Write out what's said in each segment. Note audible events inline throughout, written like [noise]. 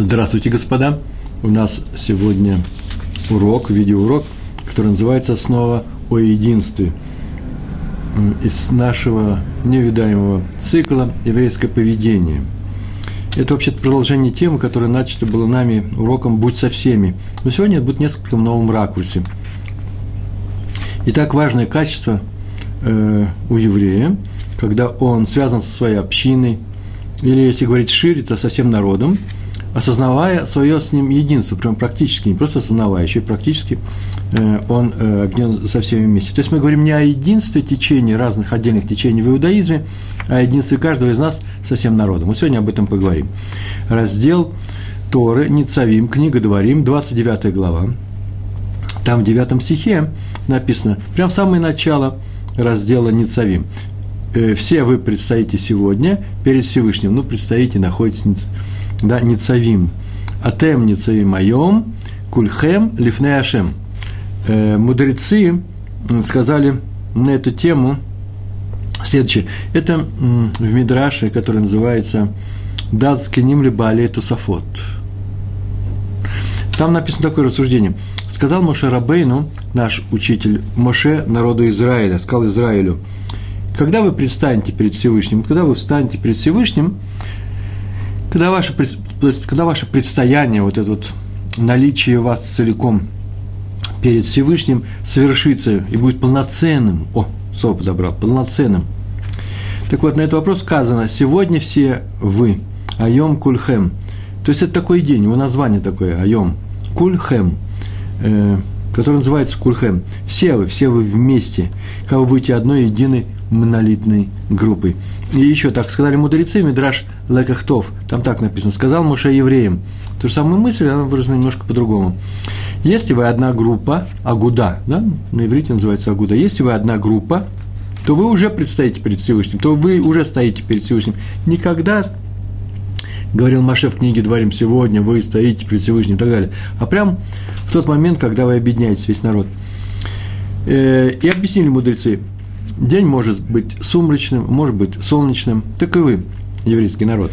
Здравствуйте, господа! У нас сегодня урок, видеоурок, который называется «Снова о единстве» из нашего невидаемого цикла «Еврейское поведение». Это вообще продолжение темы, которая начата была нами уроком «Будь со всеми». Но сегодня это будет несколько в новом ракурсе. Итак, важное качество э, у еврея, когда он связан со своей общиной, или, если говорить шире, со всем народом – осознавая свое с ним единство, прям практически, не просто осознавая, еще и практически э, он э, объединен со всеми вместе. То есть мы говорим не о единстве течений, разных отдельных течений в иудаизме, а о единстве каждого из нас со всем народом. Мы сегодня об этом поговорим. Раздел Торы, Ницавим, книга Дворим, 29 глава. Там в 9 стихе написано, прям в самое начало раздела Ницавим. Э, все вы предстоите сегодня перед Всевышним, ну, предстоите, находитесь да, Ницавим. Атем Ницавим Айом, Кульхем Лифне Ашем. Э, мудрецы сказали на эту тему следующее. Это в Мидраше, который называется Датскиним либо Тусафот. Там написано такое рассуждение. Сказал Моше Рабейну, наш учитель, Моше народу Израиля, сказал Израилю, когда вы предстанете перед Всевышним, когда вы встанете перед Всевышним, когда ваше, когда ваше предстояние, вот это вот наличие вас целиком перед Всевышним совершится и будет полноценным, о, слово подобрал, полноценным. Так вот, на этот вопрос сказано, сегодня все вы, айом кульхем. То есть, это такой день, его название такое, айом кульхем, э, который называется кульхем. Все вы, все вы вместе, как вы будете одной единой монолитной группой. И еще так сказали мудрецы, Мидраш Лекахтов, там так написано, сказал Муше евреям. То же самую мысль, она выражена немножко по-другому. Если вы одна группа, агуда, да, на иврите называется агуда, если вы одна группа, то вы уже предстоите перед Всевышним, то вы уже стоите перед Всевышним. Никогда, говорил Маше в книге «Дворим сегодня», вы стоите перед Всевышним и так далее, а прям в тот момент, когда вы объединяетесь, весь народ. Э, и объяснили мудрецы – День может быть сумрачным, может быть солнечным, так и вы, еврейский народ.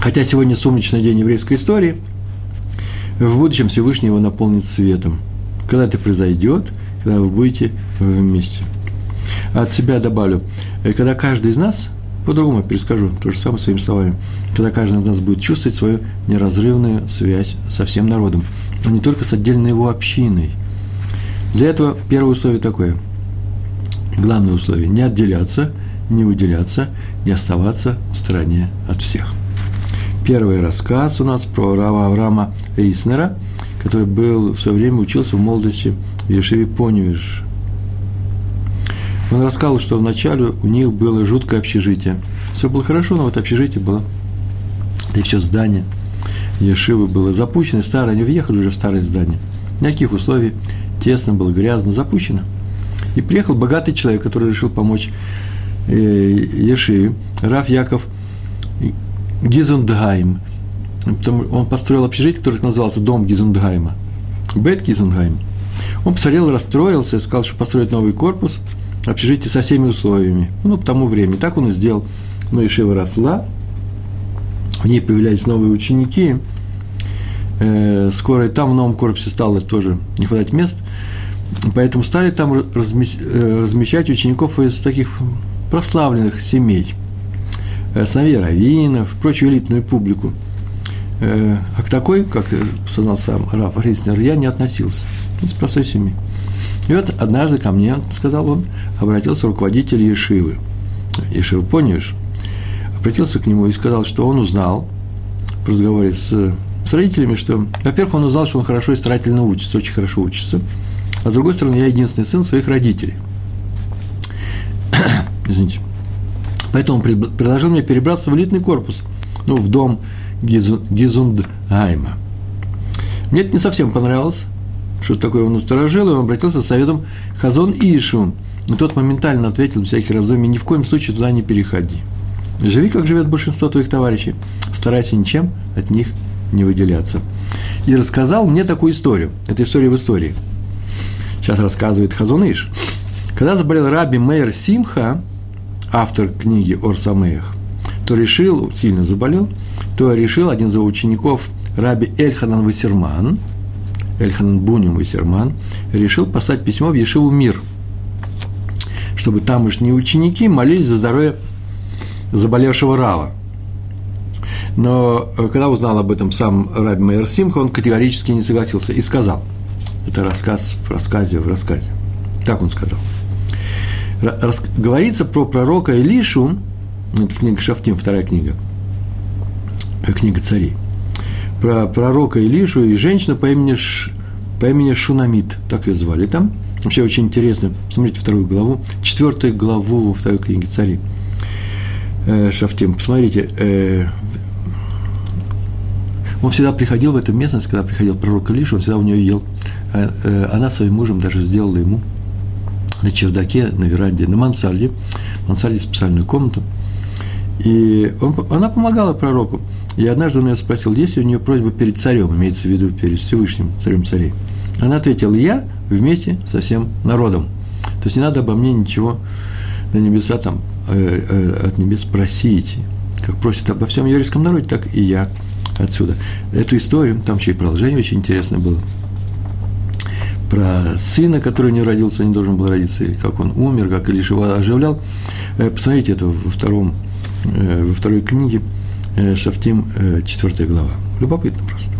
Хотя сегодня солнечный день еврейской истории, в будущем Всевышний его наполнит светом. Когда это произойдет, когда вы будете вместе. От себя добавлю, э, когда каждый из нас, по-другому перескажу, то же самое своими словами, когда каждый из нас будет чувствовать свою неразрывную связь со всем народом, а не только с отдельной его общиной. Для этого первое условие такое – главное условие – не отделяться, не выделяться, не оставаться в стороне от всех. Первый рассказ у нас про Рава Авраама Риснера, который был в свое время учился в молодости в Ешеве Поневиш. Он рассказал, что вначале у них было жуткое общежитие. Все было хорошо, но вот общежитие было, да и все здание Ешивы было запущено, старое, они въехали уже в старое здание. Никаких условий, тесно было, грязно, запущено – и приехал богатый человек, который решил помочь э, Еши, Раф Яков Гизундгайм. Он построил общежитие, которое назывался Дом Гизундгайма. Бет Гизундгайм. Он посмотрел, расстроился сказал, что построит новый корпус, общежитие со всеми условиями. Ну, по тому времени. Так он и сделал. Но Ешива росла, в ней появлялись новые ученики. Э, скоро и там в новом корпусе стало тоже не хватать мест – Поэтому стали там э, размещать учеников из таких прославленных семей, э, сыновей раввинов, прочую элитную публику. Э, а к такой, как сознал сам Раф Риснер, я не относился, из простой семьи. И вот однажды ко мне, сказал он, обратился руководитель Ешивы. Ешивы, помнишь? Обратился к нему и сказал, что он узнал в разговоре с, с родителями, что, во-первых, он узнал, что он хорошо и старательно учится, очень хорошо учится – а с другой стороны, я единственный сын своих родителей. [coughs] Извините. Поэтому он предложил мне перебраться в элитный корпус, ну, в дом Гизундгайма. Мне это не совсем понравилось, что такое он насторожил, и он обратился с советом Хазон Ишу. Но тот моментально ответил, без всяких раздумий, ни в коем случае туда не переходи. Живи, как живет большинство твоих товарищей, старайся ничем от них не выделяться. И рассказал мне такую историю. Это история в истории – Сейчас рассказывает Хазуныш. Когда заболел Раби Мейер Симха, автор книги Орсамеях, то решил, сильно заболел, то решил один из его учеников, раби Эльханан Вассерман, Эльханан Буним Вассерман, решил послать письмо в Ешиву Мир, чтобы тамошние ученики молились за здоровье заболевшего Рава. Но э, когда узнал об этом сам Раби Майер Симха, он категорически не согласился и сказал, это рассказ в рассказе в рассказе, так он сказал. Рас, говорится про пророка Илишу, это книга Шафтим, вторая книга, э, книга царей, про пророка Илишу и женщину по имени, Ш, по имени Шунамит, так ее звали там. Вообще очень интересно, посмотрите вторую главу, четвертую главу во второй книге царей. Э, Шафтим, посмотрите, э, он всегда приходил в эту местность, когда приходил пророк Илиша, он всегда у нее ел. Она своим мужем даже сделала ему на чердаке, на веранде, на мансарде, мансарде специальную комнату – и он, она помогала пророку. И однажды он ее спросил, есть ли у нее просьба перед царем, имеется в виду перед Всевышним, царем царей. Она ответила, я вместе со всем народом. То есть не надо обо мне ничего на небеса там, э, э, от небес просить. Как просит обо всем еврейском народе, так и я отсюда. Эту историю, там еще и продолжение очень интересное было. Про сына, который не родился, не должен был родиться, и как он умер, как лишь его оживлял. Э, посмотрите это во втором Э, во второй книге э, Шафтим, э, четвертая глава. Любопытно просто.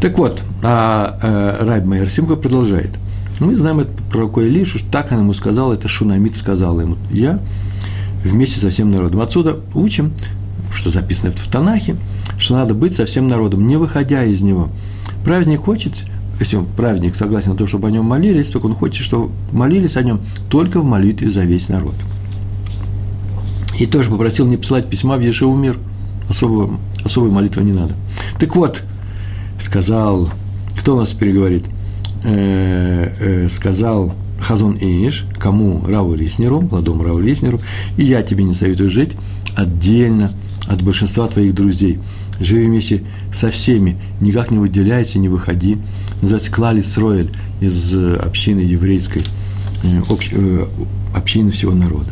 Так вот, а, Райб Майер Симха продолжает. Мы знаем это про Илишу, так она ему сказала, это Шунамид сказал ему. Я вместе со всем народом. Отсюда учим, что записано в Танахе, что надо быть со всем народом, не выходя из него. Праздник хочет, если праведник согласен на то, чтобы о нем молились, только он хочет, чтобы молились о нем только в молитве за весь народ. И тоже попросил не посылать письма в Ешеву мир. Особого, особой молитвы не надо. Так вот, сказал, кто у нас переговорит? Э, э, сказал Хазон Иш, кому Раву Лиснеру, молодому Раву Лиснеру, и я тебе не советую жить отдельно от большинства твоих друзей. Живи вместе со всеми, никак не выделяйся, не выходи. Называется Клали Сроэль из общины еврейской, э, общ, общины всего народа.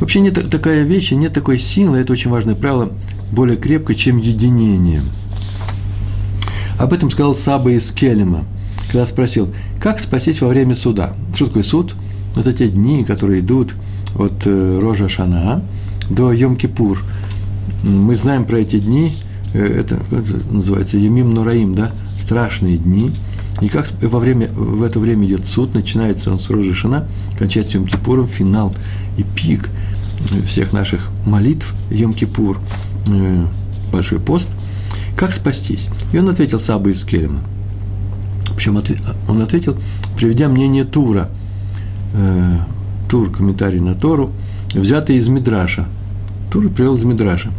Вообще нет такая вещь, нет такой силы, это очень важное правило, более крепко, чем единение. Об этом сказал Саба из Келема, когда спросил, как спастись во время суда. Что такое суд? Это те дни, которые идут от э, Рожа Шана до Йом-Кипур. Мы знаем про эти дни, э, это, это называется Емим Нураим, да, страшные дни. И как во время, в это время идет суд, начинается он с Шана, кончается Йом-Кипуром, финал и пик – всех наших молитв, Йом-Кипур, э, Большой пост, как спастись? И он ответил Саба из Келема. Причем он ответил, приведя мнение Тура, э, Тур, комментарий на Тору, взятый из Мидраша. Тур привел из Мидраша.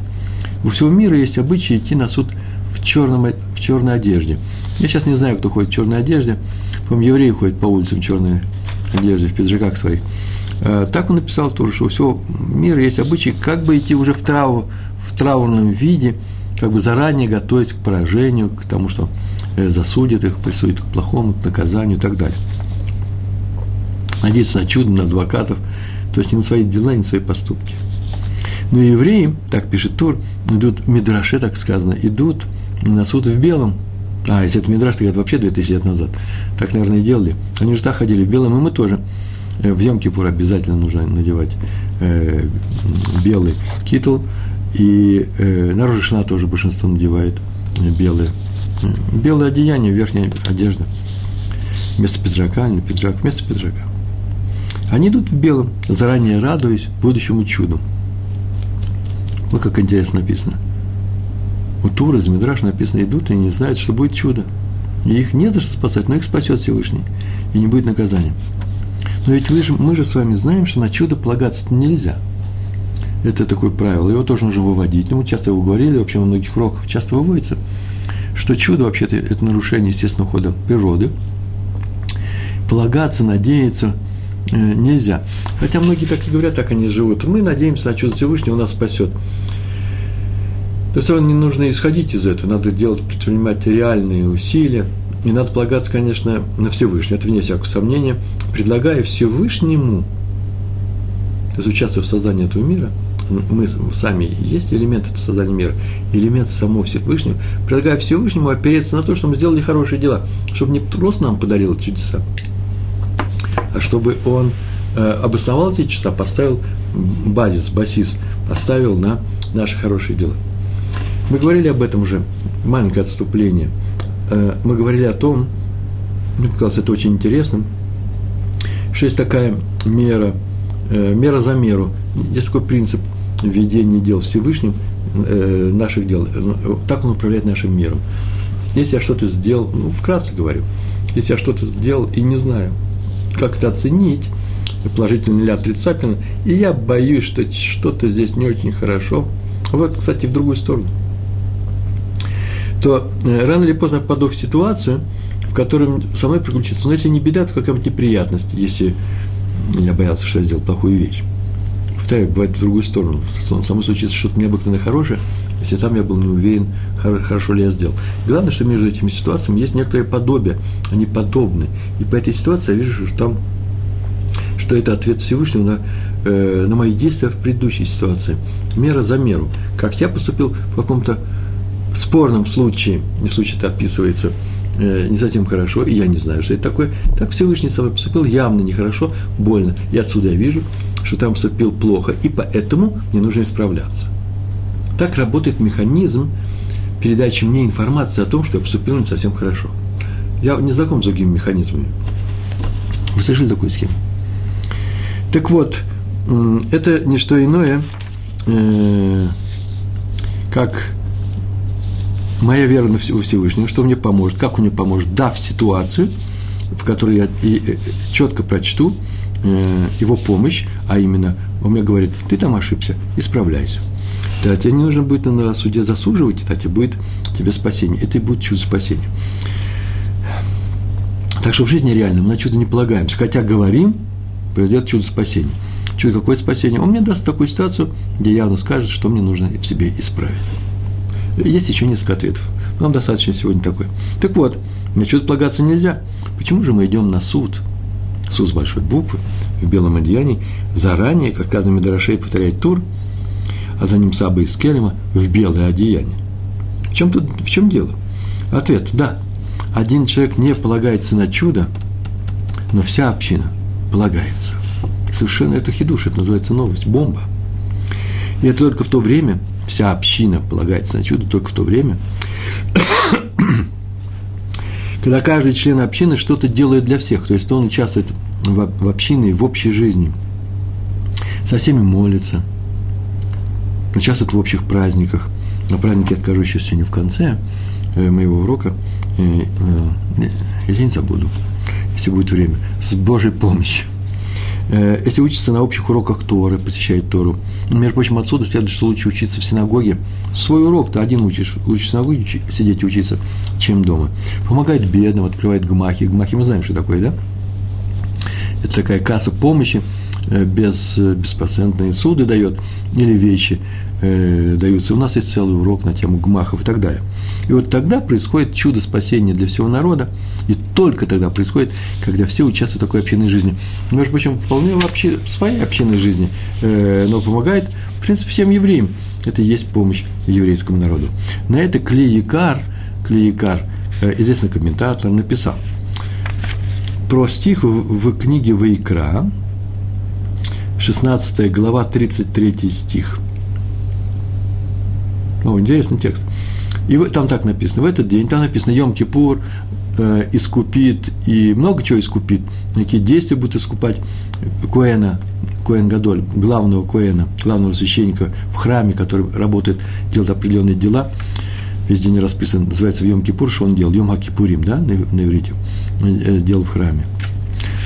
У всего мира есть обычай идти на суд в, черном, в черной одежде. Я сейчас не знаю, кто ходит в черной одежде. По-моему, евреи ходят по улицам в черной одежде, в пиджаках своих. Э, так он написал тоже, что у всего мира есть обычай, как бы идти уже в, траур, в траурном виде, как бы заранее готовить к поражению, к тому, что э, засудят их, присудят к плохому, к наказанию и так далее. Надеяться на чудо, на адвокатов, то есть не на свои дела, не на свои поступки. Но евреи, так пишет Тур, идут, в Мидраше так сказано, идут на суд в белом. А, если это Мидраш, то это вообще 2000 лет назад. Так, наверное, и делали. Они же так ходили в белом, и мы тоже. Э, в Йом-Кипур обязательно нужно надевать э, белый китл, и э, на Рожешна тоже большинство надевает э, белые. Белое одеяние, верхняя одежда. Вместо пиджака, не пиджак, вместо пиджака. Они идут в белом, заранее радуясь будущему чуду. Вот как интересно написано. У Тура из Мидраш написано, идут и не знают, что будет чудо. И их не что спасать, но их спасет Всевышний. И не будет наказания. Но ведь же, мы же с вами знаем, что на чудо полагаться нельзя. Это такое правило. Его тоже нужно выводить. Ну, мы часто его говорили, вообще во многих уроках часто выводится, что чудо вообще-то это нарушение естественного хода природы. Полагаться, надеяться нельзя. Хотя многие так и говорят, так они живут. Мы надеемся на чудо Всевышнего, нас спасет. Но все равно не нужно исходить из этого. Надо делать, предпринимать реальные усилия – и надо полагаться, конечно, на Всевышнего, это вне всякого сомнения, предлагая Всевышнему, то есть участвуя в создании этого мира, мы сами есть элемент это создания мира, элемент самого Всевышнего, предлагая Всевышнему опереться на то, что мы сделали хорошие дела, чтобы не просто нам подарил чудеса, а чтобы он э, обосновал эти чудеса, поставил базис, басис, поставил на наши хорошие дела. Мы говорили об этом уже, маленькое отступление. Э, мы говорили о том, мне показалось это очень интересным, что есть такая мера, э, мера за меру. Есть такой принцип ведения дел Всевышним, наших дел. Так он управляет нашим миром. Если я что-то сделал, ну, вкратце говорю, если я что-то сделал и не знаю, как это оценить, положительно или отрицательно, и я боюсь, что что-то здесь не очень хорошо, вот, кстати, в другую сторону, то э, рано или поздно попаду в ситуацию, в которой со мной приключится. Но если не беда, то какая-нибудь неприятность, если я боялся, что я сделал плохую вещь. Повторяю, бывает в другую сторону. Со мной случится что-то необыкновенно хорошее, если там я был не уверен, хорошо ли я сделал. Главное, что между этими ситуациями есть некоторое подобие, они подобны. И по этой ситуации я вижу, что там что это ответ Всевышнего на, э, на мои действия в предыдущей ситуации. Мера за меру. Как я поступил в каком-то спорном случае, не случай это описывается, не совсем хорошо, и я не знаю, что это такое, так Всевышний со мной поступил явно нехорошо, больно. И отсюда я вижу, что там поступил плохо, и поэтому мне нужно исправляться. Так работает механизм передачи мне информации о том, что я поступил не совсем хорошо. Я не знаком с другими механизмами. Вы слышали такую схему? Так вот, это не что иное, э, как моя вера во Всевышнего, что мне поможет, как мне поможет, дав ситуацию, в которой я и, четко прочту э, его помощь, а именно он мне говорит, ты там ошибся, исправляйся. Да, тебе не нужно будет на суде засуживать, это тебе будет тебе спасение. Это и будет чудо спасения. Так что в жизни реально мы на чудо не полагаемся. Хотя говорим, произойдет чудо спасения. Чудо какое спасение? Он мне даст такую ситуацию, где явно скажет, что мне нужно в себе исправить. Есть еще несколько ответов. Нам достаточно сегодня такой. Так вот, на чудо полагаться нельзя. Почему же мы идем на суд? Суд с большой буквы, в белом одеянии, заранее, как сказано Медрашей повторяет тур, а за ним Саба из Келема в белое одеяние. В чем, тут, в чем дело? Ответ – да. Один человек не полагается на чудо, но вся община – полагается. Совершенно это хидуш, это называется новость, бомба. И это только в то время, вся община полагается на чудо, только в то время, когда каждый член общины что-то делает для всех, то есть он участвует в, общине, в общей жизни, со всеми молится, участвует в общих праздниках. На празднике я скажу еще сегодня в конце э, моего урока, э, э, я не забуду если будет время, с Божьей помощью. Э, если учится на общих уроках Торы, посещает Тору. Между прочим, отсюда следует, что лучше учиться в синагоге. Свой урок ты один учишь, лучше в синагоге сидеть и учиться, чем дома. Помогает бедным, открывает гмахи. Гмахи мы знаем, что такое, да? Это такая касса помощи, э, без, э, беспроцентные суды дает, или вещи э, даются. У нас есть целый урок на тему гмахов и так далее. И вот тогда происходит чудо спасения для всего народа, и только тогда происходит, когда все участвуют в такой общинной жизни. Между прочим, вполне вообще своей общинной жизни, э, но помогает, в принципе, всем евреям. Это и есть помощь еврейскому народу. На это Клеякар, Клеякар, э, известный комментатор, написал про стих в, в книге Вайкра, 16 глава, 33 стих – о, интересный текст. И там так написано, в этот день, там написано, Йом-Кипур э, искупит, и много чего искупит, какие действия будут искупать Коэна, Коэн Гадоль, главного Коэна, главного священника в храме, который работает, делает определенные дела, везде не расписан, называется в Йом-Кипур, что он делал, Йом-Акипурим, да, на, на иврите, э, делал в храме.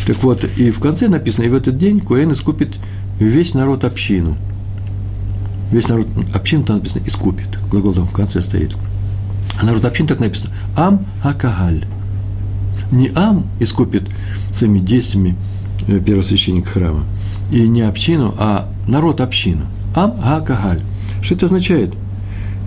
Так вот, и в конце написано, и в этот день Коэн искупит весь народ общину – весь народ общин там написано искупит. Глагол там в конце стоит. А народ общин так написано Ам Акагаль. Не Ам искупит своими действиями э, первосвященник храма. И не общину, а народ общину. Ам Акагаль. Что это означает?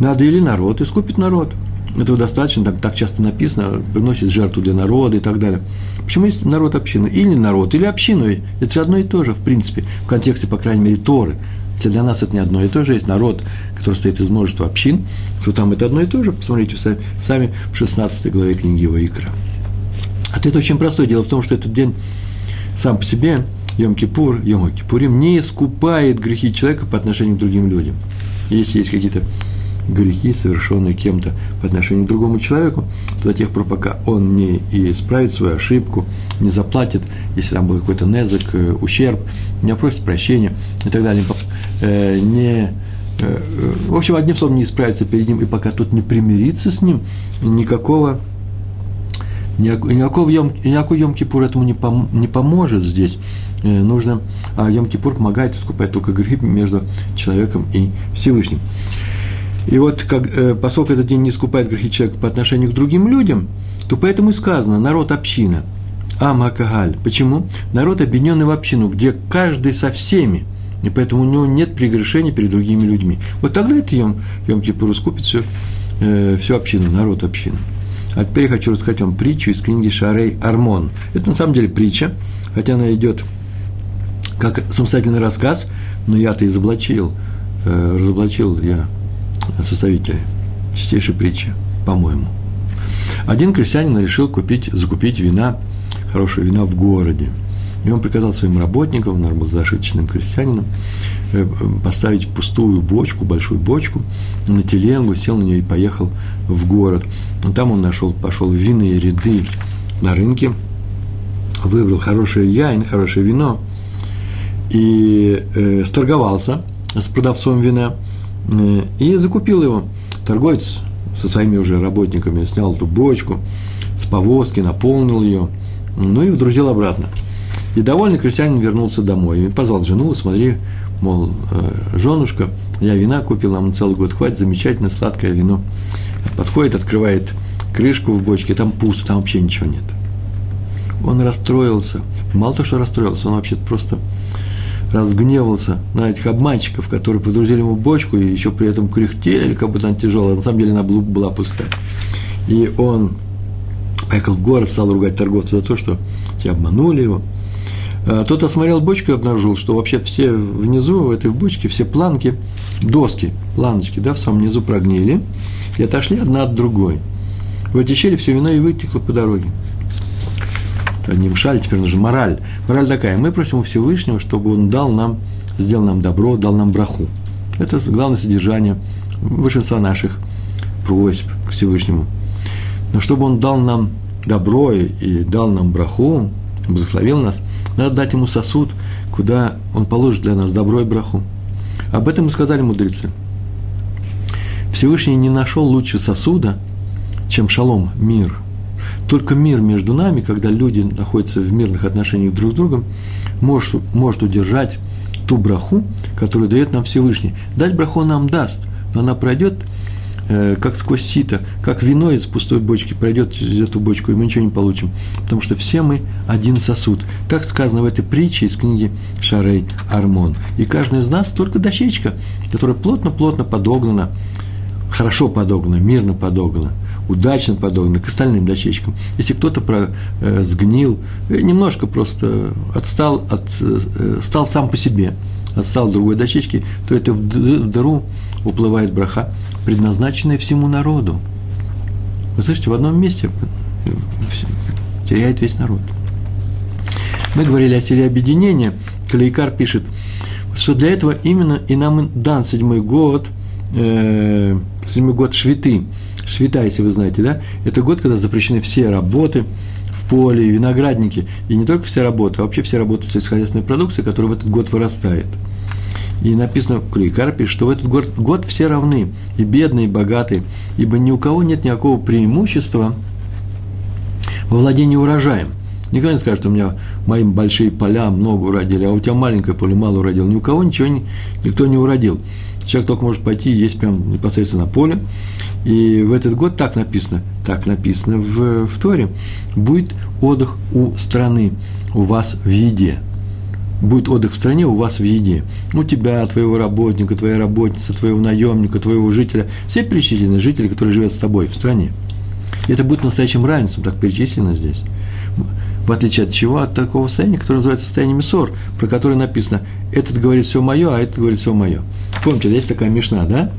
Надо или народ искупит народ. Этого достаточно, там так часто написано, приносит жертву для народа и так далее. Почему есть народ общину? Или народ, или общину. Это же одно и то же, в принципе, в контексте, по крайней мере, Торы Хотя для нас это не одно и то же. Есть народ, который состоит из множества общин, то там это одно и то же. Посмотрите сами в 16 главе книги Ваикра. Ответ очень простой. Дело в том, что этот день сам по себе, Йом-Кипур, Йом-Кипурим, не искупает грехи человека по отношению к другим людям. Если есть какие-то грехи, совершенные кем-то по отношению к другому человеку, то до тех пор, пока он не исправит свою ошибку, не заплатит, если там был какой-то незак, э, ущерб, не опросит прощения и так далее, э, не, э, в общем, одним словом, не исправится перед ним, и пока тот не примирится с ним, никакого Никакого Йом, никакой Йом Кипур этому не, пом, не поможет здесь. Нужно, а Йом Кипур помогает искупать только грехи между человеком и Всевышним. И вот, как, э, поскольку этот день не искупает грехи человека по отношению к другим людям, то поэтому и сказано народ община. Амакагаль. Почему? Народ объединенный в общину, где каждый со всеми, и поэтому у него нет прегрешений перед другими людьми. Вот тогда это Йом, Йом Кипур искупит всю, э, всю общину, народ общины. А теперь я хочу рассказать вам притчу из книги Шарей Армон. Это на самом деле притча, хотя она идет как самостоятельный рассказ, но я-то изоблачил, э, разоблачил я составитель чистейшей притчи, по-моему. Один крестьянин решил купить, закупить вина, хорошего вина в городе. И он приказал своим работникам, он был зашиточным крестьянином, э, поставить пустую бочку, большую бочку на теленгу, сел на нее и поехал в город. И там он нашел, пошел в винные ряды на рынке, выбрал хорошее яйн, хорошее вино и э, сторговался с продавцом вина – и закупил его. Торговец со своими уже работниками снял эту бочку с повозки, наполнил ее, ну и вдрузил обратно. И довольный крестьянин вернулся домой. И позвал жену, смотри, мол, э, женушка, я вина купил, нам целый год хватит, замечательно, сладкое вино. Подходит, открывает крышку в бочке, там пусто, там вообще ничего нет. Он расстроился. Мало того, что расстроился, он вообще просто разгневался на этих обманщиков, которые подрузили ему бочку и еще при этом кряхтели, как будто она тяжелая. На самом деле она была пустая. И он поехал в город, стал ругать торговца за то, что те обманули его. А тот осмотрел бочку и обнаружил, что вообще все внизу, в этой бочке, все планки, доски, планочки, да, в самом низу прогнили и отошли одна от другой. В эти щели все вино и вытекло по дороге не мшаль, теперь нужна мораль. Мораль такая, мы просим у Всевышнего, чтобы он дал нам, сделал нам добро, дал нам браху. Это главное содержание большинства наших просьб к Всевышнему. Но чтобы он дал нам добро и дал нам браху, благословил нас, надо дать ему сосуд, куда он положит для нас добро и браху. Об этом и сказали мудрецы. Всевышний не нашел лучше сосуда, чем шалом, мир – только мир между нами, когда люди находятся в мирных отношениях друг с другом, может, может удержать ту браху, которую дает нам Всевышний. Дать браху нам даст, но она пройдет э, как сквозь сито, как вино из пустой бочки пройдет через эту бочку, и мы ничего не получим. Потому что все мы один сосуд. Так сказано в этой притче из книги Шарей Армон. И каждый из нас только дощечка, которая плотно-плотно подогнана, хорошо подогнана, мирно подогнана – удачно подогнаны к остальным дощечкам. Если кто-то про, э, сгнил, э, немножко просто отстал, от, э, стал сам по себе, отстал от другой дощечки, то это в дыру уплывает браха, предназначенная всему народу. Вы слышите, в одном месте э, теряет весь народ. Мы говорили о силе объединения. Калейкар пишет, что для этого именно и нам дан седьмой год, э, седьмой год швиты – Швита, если вы знаете, да, это год, когда запрещены все работы в поле, виноградники, и не только все работы, а вообще все работы сельскохозяйственной продукции, которая в этот год вырастает. И написано, Клейкар пишет, что в этот год, год все равны, и бедные, и богатые, ибо ни у кого нет никакого преимущества во владении урожаем. Никто не скажет, что у меня мои большие поля много уродили, а у тебя маленькое поле мало уродил. Ни у кого ничего никто не уродил. Человек только может пойти и есть прям непосредственно на поле. И в этот год так написано, так написано в, в Торе, будет отдых у страны, у вас в еде. Будет отдых в стране у вас в еде. У тебя, твоего работника, твоей работницы, твоего наемника, твоего жителя. Все перечислены жители, которые живут с тобой в стране. Это будет настоящим равенством, так перечислено здесь. В отличие от чего? От такого состояния, которое называется состояние Мисор, про которое написано этот говорит все мое, а этот говорит все мое. Помните, есть такая мешна, да?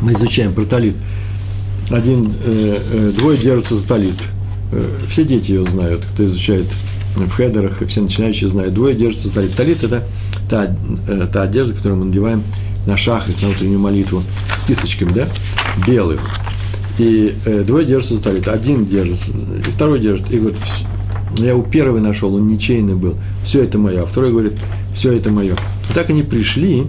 Мы изучаем про талит. Один, э, э, двое держатся за талит. Э, все дети ее знают, кто изучает в хедерах, и все начинающие знают. Двое держатся за талит. Талит – это та, э, та одежда, которую мы надеваем на шахрис, на утреннюю молитву, с кисточками, да, белых. И э, двое держатся за талит. Один держится, и второй держит, и говорит, я у первого нашел, он ничейный был, все это мое. А второй говорит, все это мое. И так они пришли,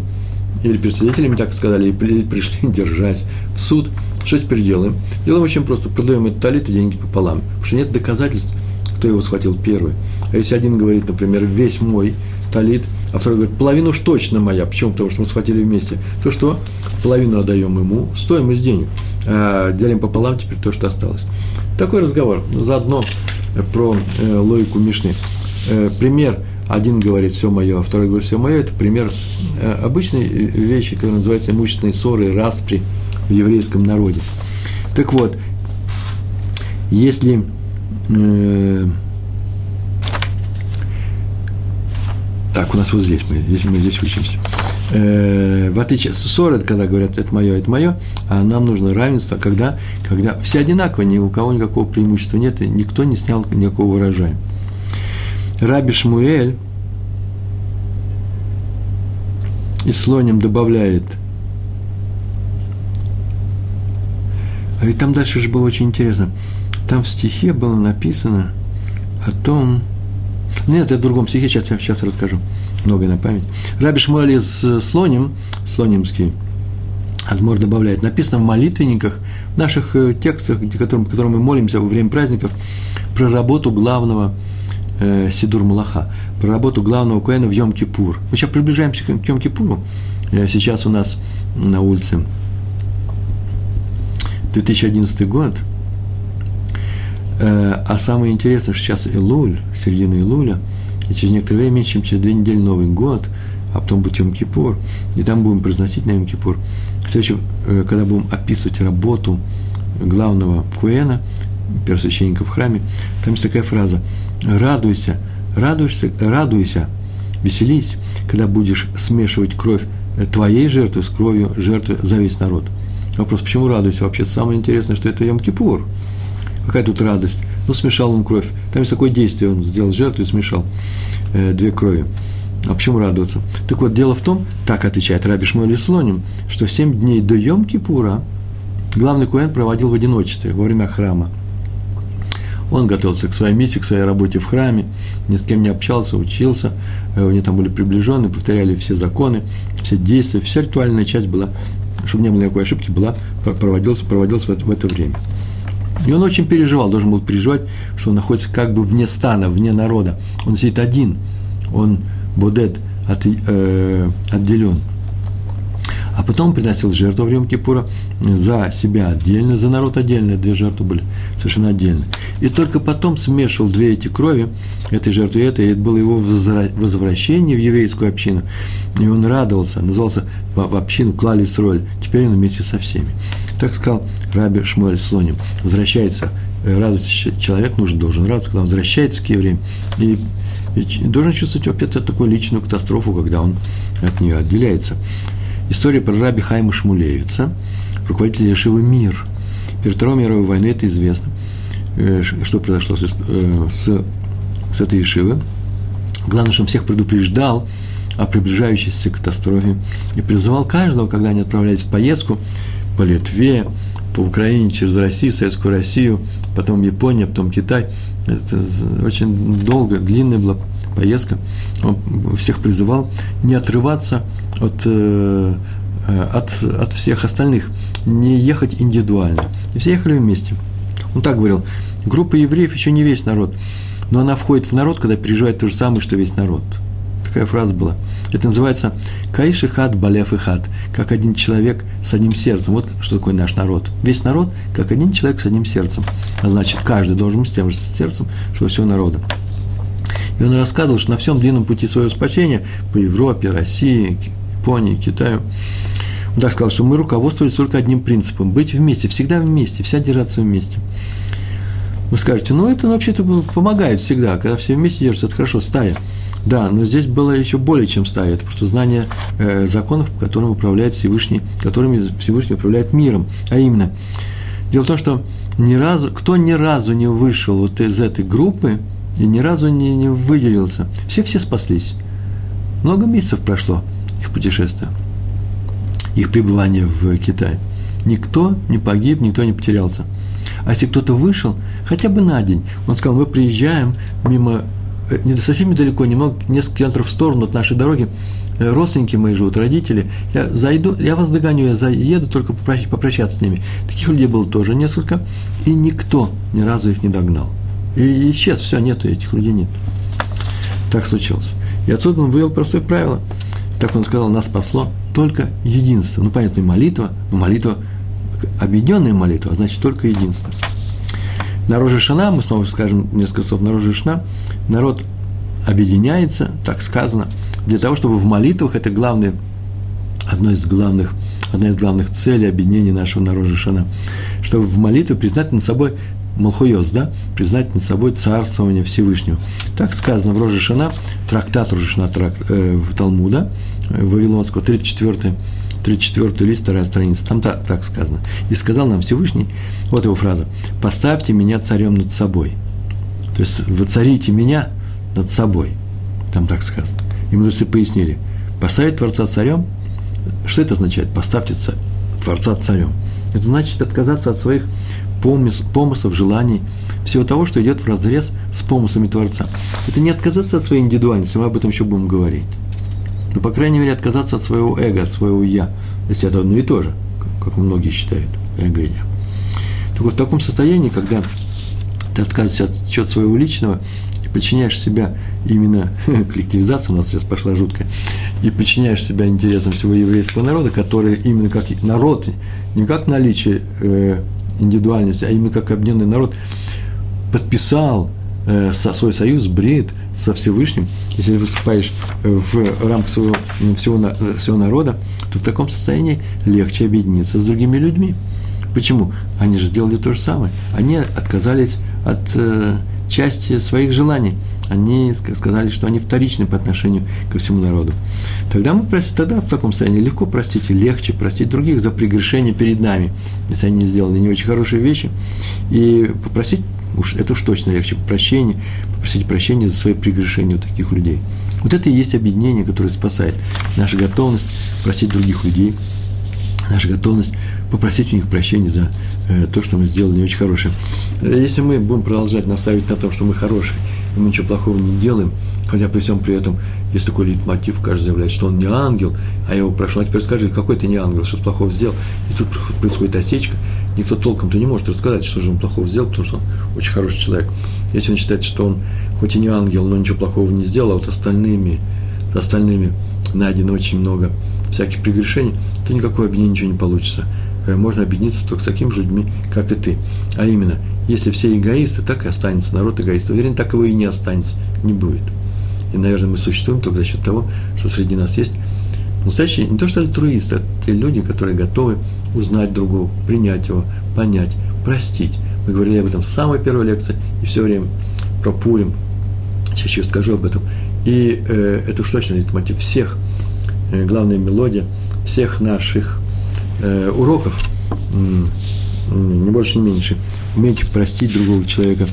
или перед свидетелями так сказали, и пришли [laughs] держать в суд. Что теперь делаем? Делаем очень просто. Продаем этот талит и деньги пополам. Потому что нет доказательств, кто его схватил первый. А если один говорит, например, весь мой талит, а второй говорит, половину уж точно моя. Почему? Потому что мы схватили вместе. То что? Половину отдаем ему, стоимость денег. А делим пополам теперь то, что осталось. Такой разговор. Заодно про э, логику Мишны. Э, пример – один говорит все мое, а второй говорит все мое, это пример э, обычной вещи, которая называется имущественные ссоры, распри в еврейском народе. Так вот, если э, так, у нас вот здесь мы, здесь мы здесь учимся. Э, в отличие ссоры, когда говорят это мое, это мое, а нам нужно равенство, когда, когда все одинаково, ни у кого никакого преимущества нет, и никто не снял никакого урожая. Раби Шмуэль и слонем добавляет. А ведь там дальше же было очень интересно. Там в стихе было написано о том... Нет, это в другом стихе, сейчас я сейчас расскажу. Многое на память. Раби Шмуэль из Слоним, Слонимский, Адмор добавляет, написано в молитвенниках, в наших э, текстах, которым, которым мы молимся во время праздников, про работу главного э, Сидур Мулаха, про работу главного Коэна в Йом-Кипур. Мы сейчас приближаемся к Йом-Кипуру. Э, сейчас у нас на улице 2011 год. Э, а самое интересное, что сейчас Илуль, середина Илуля, и через некоторое время, меньше чем через две недели Новый год, а потом будет Йом-Кипур, и там будем произносить на Йом-Кипур. Следующее, э, когда будем описывать работу главного Куэна, первосвященника в храме, там есть такая фраза «Радуйся, радуйся, радуйся, веселись, когда будешь смешивать кровь твоей жертвы с кровью жертвы за весь народ». Вопрос, почему радуйся? Вообще самое интересное, что это Йом-Кипур. Какая тут радость? Ну, смешал он кровь. Там есть такое действие, он сделал жертву и смешал э, две крови. А почему радоваться? Так вот, дело в том, так отвечает Раби Шмуэль Слоним, что семь дней до Йом-Кипура главный Куэн проводил в одиночестве во время храма – он готовился к своей миссии, к своей работе в храме, ни с кем не общался, учился. Э, они там были приближены, повторяли все законы, все действия, вся ритуальная часть была, чтобы не было никакой ошибки, была, проводилась, проводилась в это, в это время. И он очень переживал, должен был переживать, что он находится как бы вне стана, вне народа. Он сидит один, он бодет, от, э, отделен. А потом приносил жертву в Йом Кипура за себя отдельно, за народ отдельно, две жертвы были совершенно отдельно. И только потом смешивал две эти крови, этой жертвы и этой, и это было его возвращение в еврейскую общину. И он радовался, назывался в общину клали роль. Теперь он вместе со всеми. Так сказал Раби Шмуэль Слоним. Возвращается, э, радуется человек, нужен, должен радоваться, когда он возвращается к евреям. И и должен чувствовать опять такую личную катастрофу, когда он от нее отделяется. История про раби Хайма Шмулевица, руководителя Ешивы «Мир». Перед Второй мировой войной это известно, э, что произошло с, э, с, с этой Ешивы. Главное, что он всех предупреждал о приближающейся катастрофе и призывал каждого, когда они отправлялись в поездку по Литве, по Украине, через Россию, Советскую Россию, потом Япония, потом Китай. Это очень долго, длинная была поездка. Он всех призывал не отрываться от, э, от, от всех остальных, не ехать индивидуально. И все ехали вместе. Он так говорил, группа евреев еще не весь народ, но она входит в народ, когда переживает то же самое, что весь народ. Такая фраза была. Это называется «Каиш и хат, балев и хат», как один человек с одним сердцем. Вот что такое наш народ. Весь народ, как один человек с одним сердцем. А значит, каждый должен быть с тем же сердцем, что все народа. И он рассказывал, что на всем длинном пути своего спасения по Европе, России, Японии, Китаю. Он так сказал, что мы руководствовались только одним принципом – быть вместе, всегда вместе, вся держаться вместе. Вы скажете, ну это вообще-то помогает всегда, когда все вместе держатся, это хорошо, стая. Да, но здесь было еще более, чем стая. Это просто знание э, законов, которым управляет Всевышний, которыми Всевышний управляет миром. А именно, дело в том, что ни разу, кто ни разу не вышел вот из этой группы и ни разу не, не выделился, все все спаслись. Много месяцев прошло их путешествия, их пребывание в Китае. Никто не погиб, никто не потерялся. А если кто-то вышел, хотя бы на день, он сказал, мы приезжаем мимо Э, не совсем недалеко, немного, несколько километров в сторону от нашей дороги, э, родственники мои живут, родители, я зайду, я вас догоню, я заеду только попрощаться с ними. Таких людей было тоже несколько, и никто ни разу их не догнал. И исчез, все, нету этих людей, нет. Так случилось. И отсюда он вывел простое правило. Так он сказал, нас спасло только единство. Ну, понятно, молитва, но молитва, объединенная молитва, а значит, только единство. На Рожешана, мы снова скажем несколько слов на Рожешана, народ объединяется, так сказано, для того, чтобы в молитвах, это главное, одно из главных, одна из главных целей объединения нашего народа Шана, чтобы в молитве признать над собой Малхуйос, да, признать над собой царствование Всевышнего. Так сказано в Рожешана, трактат Рожешана тракт, э, в Талмуда, э, Вавилонского, 34 34 лист, вторая страница, там так, так сказано. И сказал нам Всевышний, вот его фраза, «Поставьте меня царем над собой». То есть, «Воцарите меня над собой». Там так сказано. И мудрецы пояснили, поставить Творца царем, что это означает? Поставьте Творца царем. Это значит отказаться от своих помыслов, желаний, всего того, что идет в разрез с помыслами Творца. Это не отказаться от своей индивидуальности, мы об этом еще будем говорить. Но, ну, по крайней мере, отказаться от своего эго, от своего «я». Если это одно и то же, как многие считают, эго и «я». Так в таком состоянии, когда ты отказываешься от чего своего личного и подчиняешь себя именно [laughs] коллективизация у нас сейчас пошла жуткая, и подчиняешь себя интересам всего еврейского народа, который именно как народ, не как наличие э, индивидуальности, а именно как объединенный народ подписал э, свой союз, бред со Всевышним, если ты выступаешь в рамках своего, всего, всего народа, то в таком состоянии легче объединиться с другими людьми. Почему? Они же сделали то же самое. Они отказались от э, части своих желаний. Они сказали, что они вторичны по отношению ко всему народу. Тогда мы простим, тогда в таком состоянии легко простить, легче простить других за прегрешение перед нами, если они сделали не очень хорошие вещи, и попросить уж это уж точно легче прощения, попросить прощения за свои прегрешения у таких людей. Вот это и есть объединение, которое спасает. Наша готовность просить других людей, наша готовность попросить у них прощения за э, то, что мы сделали не очень хорошее. Если мы будем продолжать наставить на том, что мы хорошие, и мы ничего плохого не делаем, хотя при всем при этом есть такой лейтмотив, каждый заявляет, что он не ангел, а я его прошу, а теперь скажи, какой ты не ангел, что-то плохого сделал, и тут происходит осечка, никто толком-то не может рассказать, что же он плохого сделал, потому что он очень хороший человек. Если он считает, что он хоть и не ангел, но ничего плохого не сделал, а вот остальными, остальными найдено очень много всяких прегрешений, то никакой объединения ничего не получится. Э, можно объединиться только с такими же людьми, как и ты. А именно, если все эгоисты, так и останется народ эгоистов. Уверен, так его и не останется, не будет. И, наверное, мы существуем только за счет того, что среди нас есть настоящие, не то что альтруисты, а те люди, которые готовы узнать другого, принять его, понять, простить. Мы говорили об этом в самой первой лекции, и все время про Пурим, чаще скажу об этом. И э, это уж точно мотив всех, главная мелодия всех наших э, уроков, э, не больше, не меньше. Умейте простить другого человека,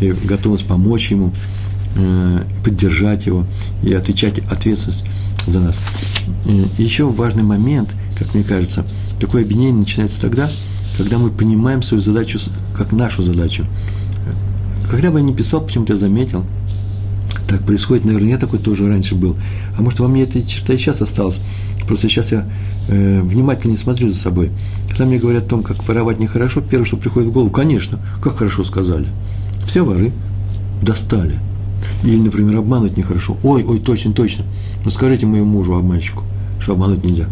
и готовность помочь ему, э, поддержать его и отвечать ответственность за нас. И еще важный момент, как мне кажется, такое объединение начинается тогда, когда мы понимаем свою задачу как нашу задачу. Когда бы я не писал, почему-то я заметил, так происходит, наверное, я такой тоже раньше был. А может, во мне эта черта и сейчас осталась. Просто сейчас я э, внимательнее смотрю за собой. Когда мне говорят о том, как воровать нехорошо, первое, что приходит в голову, конечно, как хорошо сказали. Все воры достали. Или, например, обмануть нехорошо. Ой, ой, точно, точно. Ну скажите моему мужу, обманщику, что обмануть нельзя.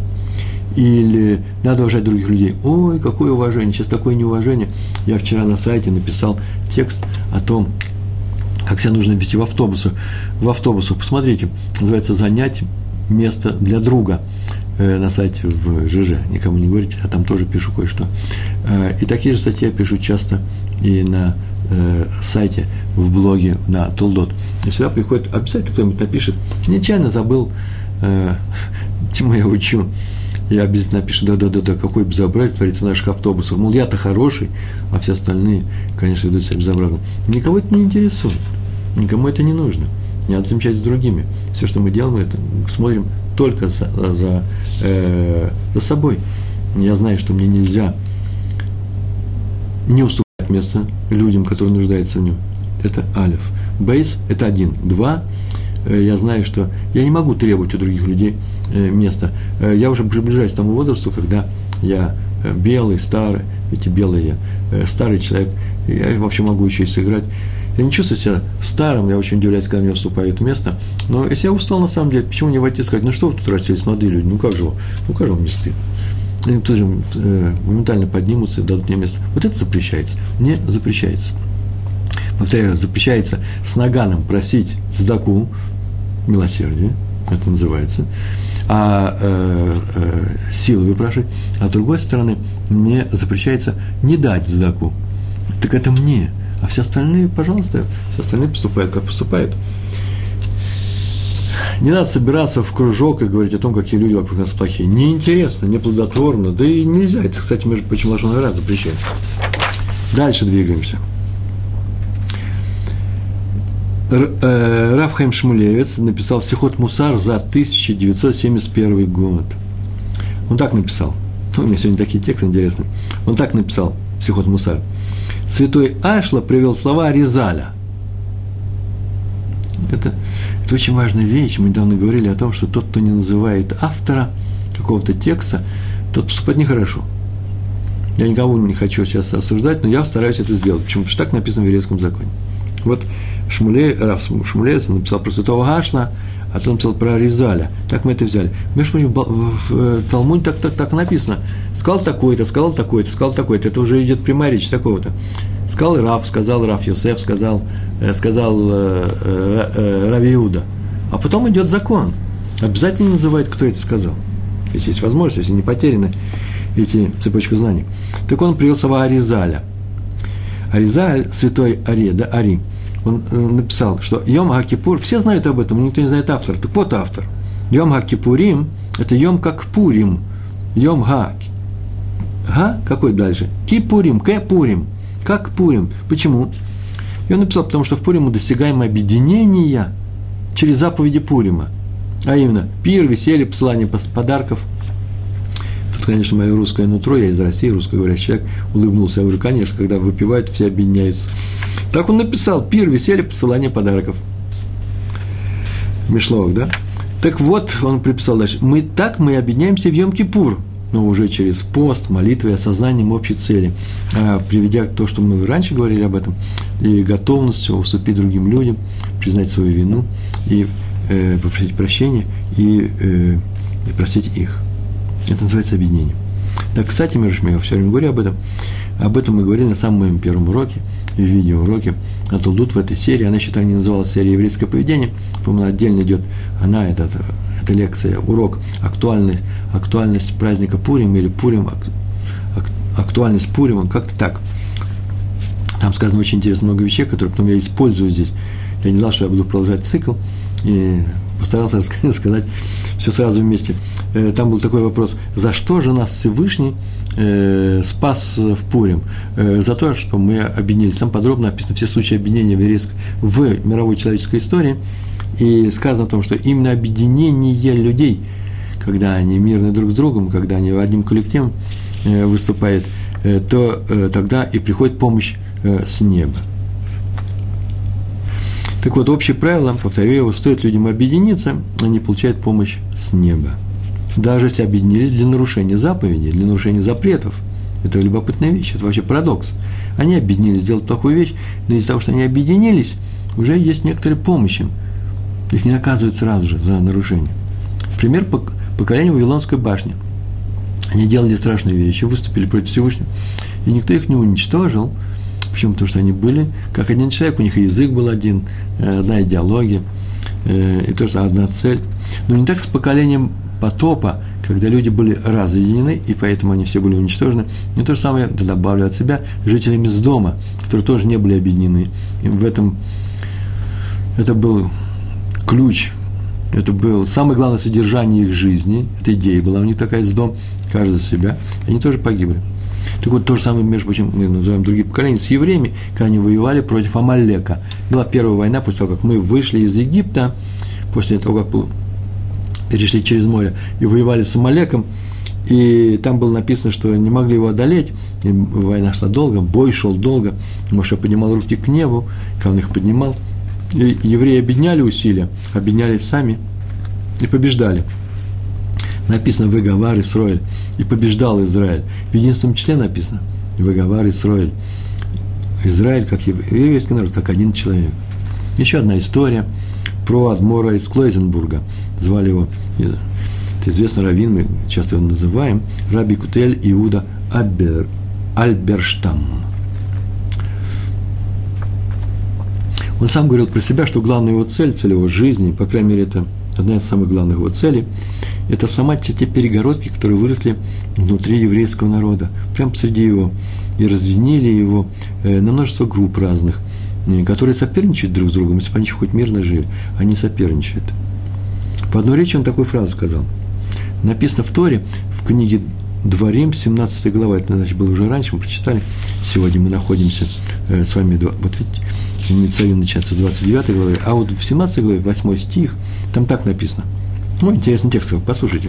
Или надо уважать других людей. Ой, какое уважение, сейчас такое неуважение. Я вчера на сайте написал текст о том, себя нужно вести в автобусах. В автобусах, посмотрите, называется «Занять место для друга». э, на сайте в ЖЖ, никому не говорите, а там тоже пишу кое-что. Э, и такие же статьи я пишу часто и на э, сайте, в блоге на Толдот. И всегда приходит, обязательно кто-нибудь напишет, нечаянно забыл, [laughs] чему я учу. Я обязательно напишу, да-да-да, какой безобразие творится в наших автобусах. Мол, я-то хороший, а все остальные, конечно, ведут себя безобразно. Никого это не интересует, никому это не нужно. Не надо замечать с другими. Все, что мы делаем, это смотрим только за, за, э, за собой. Я знаю, что мне нельзя не уступать место людям, которые нуждаются в нем. Это алиф. Бейс – это один. Два э, – я знаю, что я не могу требовать у других людей э, места. Э, я уже приближаюсь к тому возрасту, когда я белый, старый, эти белые, старый человек, я вообще могу еще и сыграть. Я не чувствую себя старым, я очень удивляюсь, когда мне уступает место. Но если я устал, на самом деле, почему не войти и сказать, ну что вы тут расселись, молодые люди, ну как же вам, ну как же вам не стыдно? Они тоже э, моментально поднимутся и дадут мне место. Вот это запрещается. Мне запрещается. Повторяю, запрещается с наганом просить сдаку, милосердие, это называется, а э, э, силы выпрашивать. А с другой стороны, мне запрещается не дать сдаку. Так это мне. А все остальные, пожалуйста, все остальные поступают, как поступают. Не надо собираться в кружок и говорить о том, какие люди вокруг нас плохие. Неинтересно, неплодотворно, да и нельзя. Это, кстати, между прочим, Лашон Рад запрещает. Дальше двигаемся. Э, Рафхайм Шмулевец написал «Сихот Мусар» за 1971 год. Он так написал. У меня сегодня такие тексты интересные. Он так написал «Сихот Мусар». Святой Ашла привел слова Ризаля. Это это очень важная вещь. Мы недавно говорили о том, что тот, кто не называет автора какого-то текста, тот поступает нехорошо. Я никого не хочу сейчас осуждать, но я стараюсь это сделать. Почему? Потому что так написано в еврейском законе. Вот Шмулей, Раф Шмулевец написал про святого Гашла, а то написал про Ризаля. Так мы это взяли. Между прочим, в э, Талмуде так, так, так написано. Сказал такое-то, сказал такое-то, сказал такое-то. Это уже идет прямая речь такого-то. Сказал Раф, сказал Раф Йосеф, сказал, э, сказал э, э, э, Рави Иуда. А потом идет закон. Обязательно называет, кто это сказал. Если есть возможность, если не потеряны эти цепочки знаний. Так он привел слова Аризаля. Аризаль, святой Ари, да, Ари, он э, написал, что Йом Хакипур, все знают об этом, никто не знает автора. Так вот автор. Йом Хакипурим – это Йом как Пурим. Йом Ха. Га какой дальше? Кипурим, Кепурим – как Пурим. Почему? И он написал, потому что в Пурим мы достигаем объединения через заповеди Пурима. А именно, пир, веселье, посылание подарков. Тут, конечно, мое русское нутро, я из России, русскоговорящий человек, улыбнулся. Я уже, конечно, когда выпивают, все объединяются. Так он написал, пир, веселье, посылание подарков. Мишловок, да? Так вот, он приписал дальше. Мы так мы объединяемся в Йом-Кипур – но уже через пост, молитвы и осознанием общей цели, а, приведя то, что мы раньше говорили об этом, и готовностью уступить другим людям, признать свою вину и э, попросить прощения и, э, и простить их. Это называется объединение. Так, кстати, между прочим, я все время говорю об этом. Об этом мы говорили на самом моем первом уроке, в видеоуроке. А Толдут в этой серии, она еще так не называлась серия еврейское поведение, по-моему, отдельно идет, она, этот эта лекция, урок, актуальность, актуальность праздника Пурим или Пурим, актуальность Пурима, как-то так. Там сказано очень интересно много вещей, которые потом я использую здесь. Я не знал, что я буду продолжать цикл, и постарался рассказать [laughs] все сразу вместе. Э, там был такой вопрос, за что же нас Всевышний э, спас в Пурим? Э, за то, что мы объединились. Там подробно описаны все случаи объединения в, в мировой человеческой истории – и сказано о том, что именно объединение людей, когда они мирны друг с другом, когда они одним коллективом выступают, то тогда и приходит помощь с неба. Так вот, общее правило, повторю его, стоит людям объединиться, они получают помощь с неба. Даже если объединились для нарушения заповедей, для нарушения запретов. Это любопытная вещь, это вообще парадокс. Они объединились сделать плохую вещь, но из-за того, что они объединились, уже есть некоторые помощи им. Их не наказывают сразу же за нарушение. Пример поколения Вавилонской башни. Они делали страшные вещи, выступили против Всевышнего, и никто их не уничтожил. Почему? Потому что они были как один человек, у них язык был один, э, одна идеология, э, и тоже одна цель. Но не так с поколением потопа, когда люди были разъединены, и поэтому они все были уничтожены. И то же самое добавлю от себя жителями с дома, которые тоже не были объединены. И в этом это был ключ, это был самое главное содержание их жизни, эта идея была у них такая с дом, каждый за себя, они тоже погибли. Так вот, то же самое, между прочим, мы называем другие поколения, с евреями, когда они воевали против Амалека. Была первая война после того, как мы вышли из Египта, после того, как перешли через море и воевали с Амалеком, и там было написано, что не могли его одолеть, и война шла долго, бой шел долго, Моше поднимал руки к небу, когда он их поднимал, и евреи объединяли усилия, объединялись сами и побеждали – написано «Выговар Исроэль», и побеждал Израиль. В единственном числе написано «Выговар Исроэль». Израиль, как еврейский народ, как один человек. Еще одна история про Адмора из Клойзенбурга. Звали его, это известный раввин, мы часто его называем, Раби Кутель Иуда Абер, Альберштам. Он сам говорил про себя, что главная его цель, цель его жизни, по крайней мере, это одна из самых главных его целей, это сломать все те перегородки, которые выросли внутри еврейского народа, прямо посреди его, и разъединили его э, на множество групп разных, э, которые соперничают друг с другом, если бы они хоть мирно жили, они соперничают. По одной речи он такую фразу сказал. Написано в Торе, в книге Дворим, 17 глава, это, значит, было уже раньше, мы прочитали, сегодня мы находимся э, с вами, вот видите, Ницавин начинается с 29 главы, а вот в 17 главе, 8 стих, там так написано – ну, интересный текст, послушайте.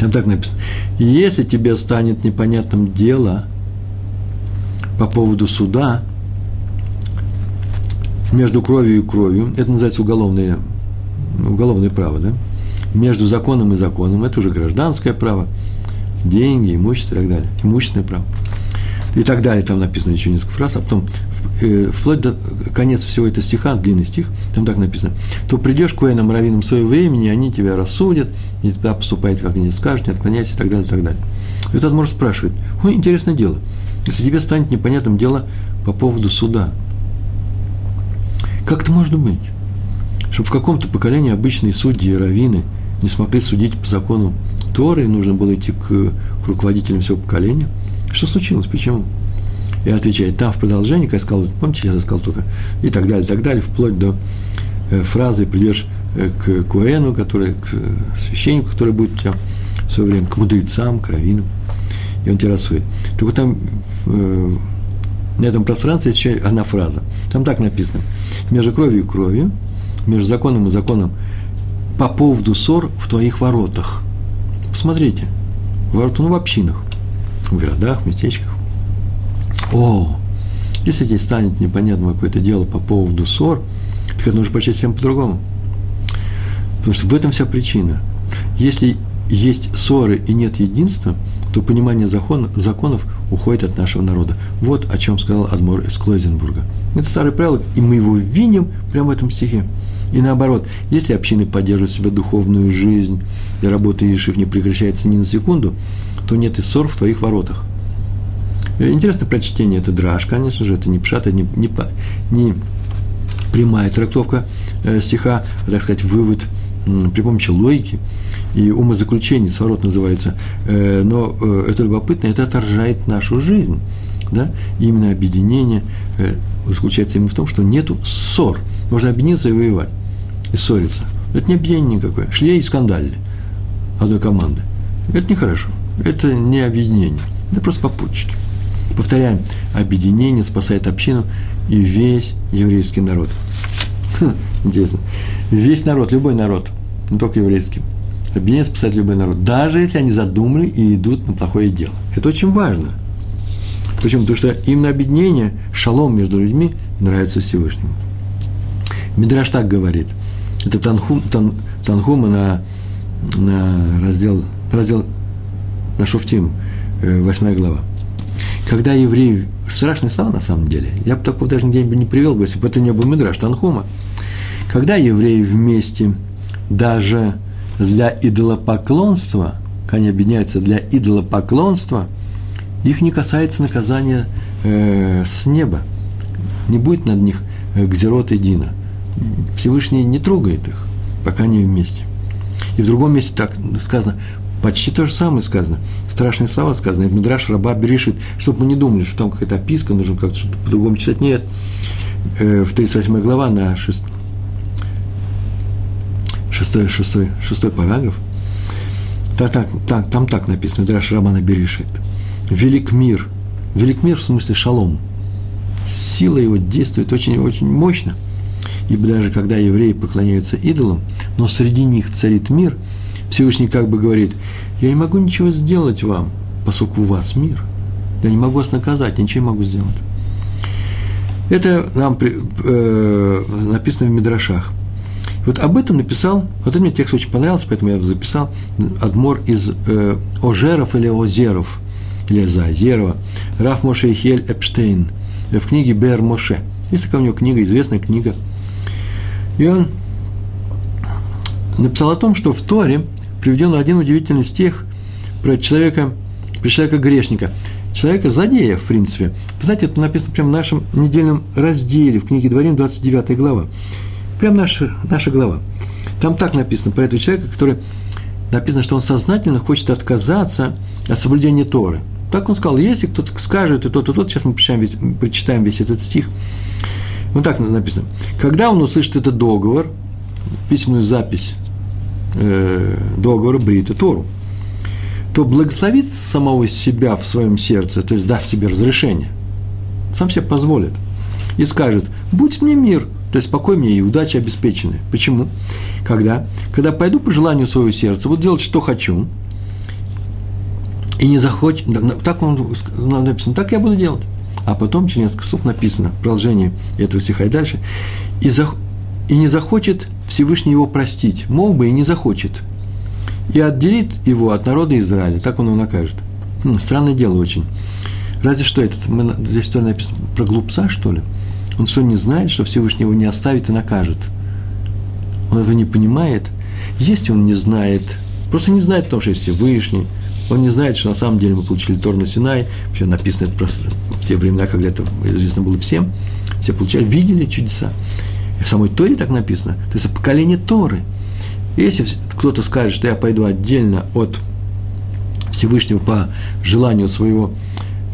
Там так написано. Если тебе станет непонятным дело по поводу суда между кровью и кровью, это называется уголовное, уголовное право, да? Между законом и законом, это уже гражданское право, деньги, имущество и так далее, имущественное право. И так далее, там написано еще несколько фраз, а потом э, вплоть до конец всего этого стиха, длинный стих, там так написано, то придешь к военным раввинам своего времени, они тебя рассудят, и тогда поступает, как они скажут, не отклоняйся и так далее, и так далее. И вот Адмор спрашивает, ой, интересное дело, если тебе станет непонятным дело по поводу суда, как это может быть? Чтобы в каком-то поколении обычные судьи и раввины не смогли судить по закону Торы, нужно было идти к, к руководителям всего поколения. Что случилось? Почему? И отвечает там в продолжении, как я сказал, помните, я сказал только, и так далее, и так далее, вплоть до э, фразы придешь э, к Куэну, который, к священнику, который будет у тебя в свое время, к мудрецам, к раввинам, и он тебя рассудит. Так вот там э, на этом пространстве есть еще одна фраза. Там так написано. Между кровью и кровью, между законом и законом, по поводу ссор в твоих воротах. Посмотрите, ворота, ну, в общинах, в городах, в местечках. О, если здесь станет непонятно какое-то дело по поводу ссор, так это нужно прочесть всем по-другому. Потому что в этом вся причина. Если есть ссоры и нет единства, то понимание закон, законов уходит от нашего народа. Вот о чем сказал Адмор из Клойзенбурга. Это старое правило, и мы его видим прямо в этом стихе. И наоборот, если общины поддерживают себе духовную жизнь, и работа Ишив не прекращается ни на секунду, то нет и ссор в твоих воротах. Интересно прочтение, это драж, конечно же, это не пшат, это не, не, не прямая трактовка э, стиха, а, так сказать, вывод при помощи логики и умозаключений, сворот называется, э, но э, это любопытно, это отражает нашу жизнь. Да? Именно объединение заключается именно в том, что нету ссор. Можно объединиться и воевать, и ссориться. Это не объединение никакое. Шли и скандалили одной команды. Это нехорошо. Это не объединение. Это просто попутчики. Повторяем, объединение спасает общину и весь еврейский народ. Хм, интересно. Весь народ, любой народ, не только еврейский. Объединение спасает любой народ, даже если они задумали и идут на плохое дело. Это очень важно. Почему? Потому что именно объединение, шалом между людьми нравится Всевышнему. Мидраш так говорит. Это Танхум, тан, Танхума на, на раздел, раздел на Шуфтим, 8 э, глава когда евреи, страшные слова на самом деле, я бы такого даже нигде не привел бы, если бы это не был Мидраш Танхума, когда евреи вместе даже для идолопоклонства, они объединяются для идолопоклонства, их не касается наказания э, с неба. Не будет над них э, гзерот и. Всевышний не трогает их, пока они вместе. И в другом месте так сказано, почти то же самое сказано. Страшные слова сказаны. И Мидраш раба берешит, чтобы мы не думали, что там какая-то описка, нужно как-то что-то по-другому читать. Нет. Э, в 38 глава на 6, 6, 6, 6 параграф. Так, так, так, там так написано, Мидраш Рамана Берешит. Велик мир. Велик мир в смысле шалом. Сила его действует очень-очень мощно. Ибо даже когда евреи поклоняются идолам, но среди них царит мир, Всевышний как бы говорит, я не могу ничего сделать вам, поскольку у вас мир. Я не могу вас наказать, ничего не могу сделать. Это нам э, написано в Мидрашах. Вот об этом написал, вот этот мне текст очень понравился, поэтому я записал Адмор из э, Ожеров или Озеров, или Зазерова, Раф Моше Хель Эпштейн, в книге Бер Моше. Есть такая у него книга, известная книга. И он написал о том, что в Торе приведен один удивительный стих про человека, про человека грешника – человека, злодея, в принципе. Вы знаете, это написано прямо в нашем недельном разделе, в книге Дворим, 29 глава. Прям наша, наша глава. Там так написано про этого человека, который написано, что он сознательно хочет отказаться от соблюдения Торы. Так он сказал, если кто-то скажет и тот, и тот, сейчас мы прочитаем весь, прочитаем весь этот стих. Вот так написано. Когда он услышит этот договор, письменную запись э, договора Брита Тору, то благословит самого себя в своем сердце, то есть даст себе разрешение, сам себе позволит, и скажет, будь мне мир, то есть покой мне и удача обеспечены. Почему? Когда? Когда пойду по желанию своего сердца, буду делать, что хочу, и не захочет, так он написано, так я буду делать. А потом, через несколько слов написано, продолжение этого стиха и дальше, и, зах, и не захочет Всевышний его простить. Мог бы и не захочет – и отделит его от народа Израиля, так он его накажет. Хм, странное дело очень. Разве что этот, мы, здесь что написано, про глупца, что ли? Он что, не знает, что Всевышний его не оставит и накажет? Он этого не понимает? Если он не знает, просто не знает о том, что есть Всевышний, он не знает, что на самом деле мы получили Тор на Синай, вообще написано это просто в те времена, когда это известно было всем, все получали, видели чудеса. И в самой Торе так написано. То есть это поколение Торы – если кто-то скажет, что я пойду отдельно от Всевышнего по желанию своего,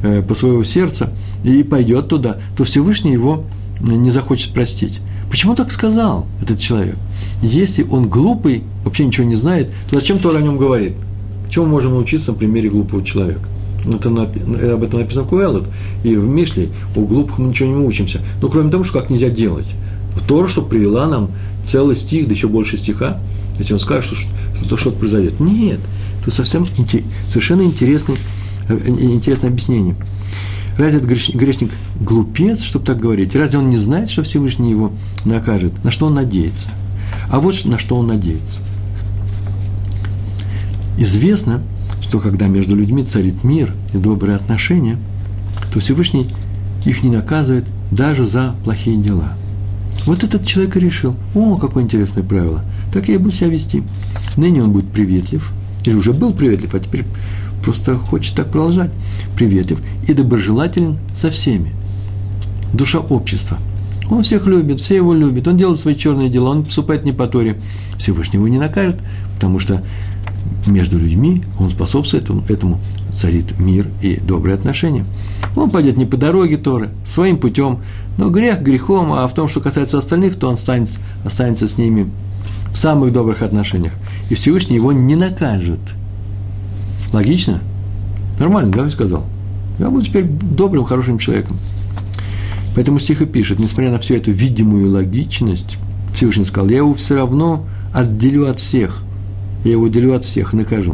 э, по своего сердца, и пойдет туда, то Всевышний его не захочет простить. Почему так сказал этот человек? Если он глупый, вообще ничего не знает, то зачем Тора о нем говорит? Чего мы можем научиться на примере глупого человека? Это, об этом написано в Куэллот, и в Мишле у глупых мы ничего не учимся. Ну, кроме того, что как нельзя делать. В Тора, что привела нам целый стих, да еще больше стиха, если он скажет, что, что что-то произойдет. Нет, тут совсем совершенно интересный, э, интересное объяснение. Разве этот грешник глупец, чтобы так говорить? Разве он не знает, что Всевышний его накажет? На что он надеется? А вот на что он надеется. Известно, что когда между людьми царит мир и добрые отношения, то Всевышний их не наказывает даже за плохие дела. Вот этот человек и решил, о, какое интересное правило – так я и буду себя вести. Ныне он будет приветлив, или уже был приветлив, а теперь просто хочет так продолжать. Приветлив и доброжелателен со всеми. Душа общества. Он всех любит, все его любят, он делает свои черные дела, он поступает не по Торе. Всевышний его не накажет, потому что между людьми он способствует этому, этому царит мир и добрые отношения. Он пойдет не по дороге Торы, своим путем, но грех грехом, а в том, что касается остальных, то он останется, останется с ними в самых добрых отношениях. И Всевышний его не накажет. Логично? Нормально, да, я сказал? Я буду теперь добрым, хорошим человеком. Поэтому стих и пишет, несмотря на всю эту видимую логичность, Всевышний сказал, я его все равно отделю от всех. Я его отделю от всех и накажу.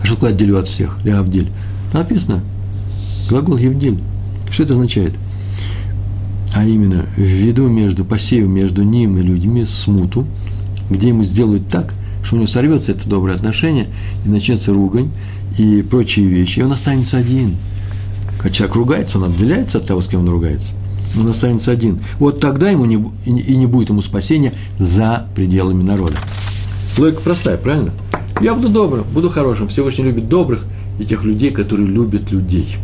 А что такое отделю от всех? Я Авдель. Написано. Глагол Евдель. Что это означает? А именно введу между посею между ним и людьми смуту, где ему сделают так, что у него сорвется это доброе отношение, и начнется ругань и прочие вещи, и он останется один. Когда человек ругается, он отделяется от того, с кем он ругается. Он останется один. Вот тогда ему не, и не будет ему спасения за пределами народа. Логика простая, правильно? Я буду добрым, буду хорошим. Всевышний любит добрых и тех людей, которые любят людей.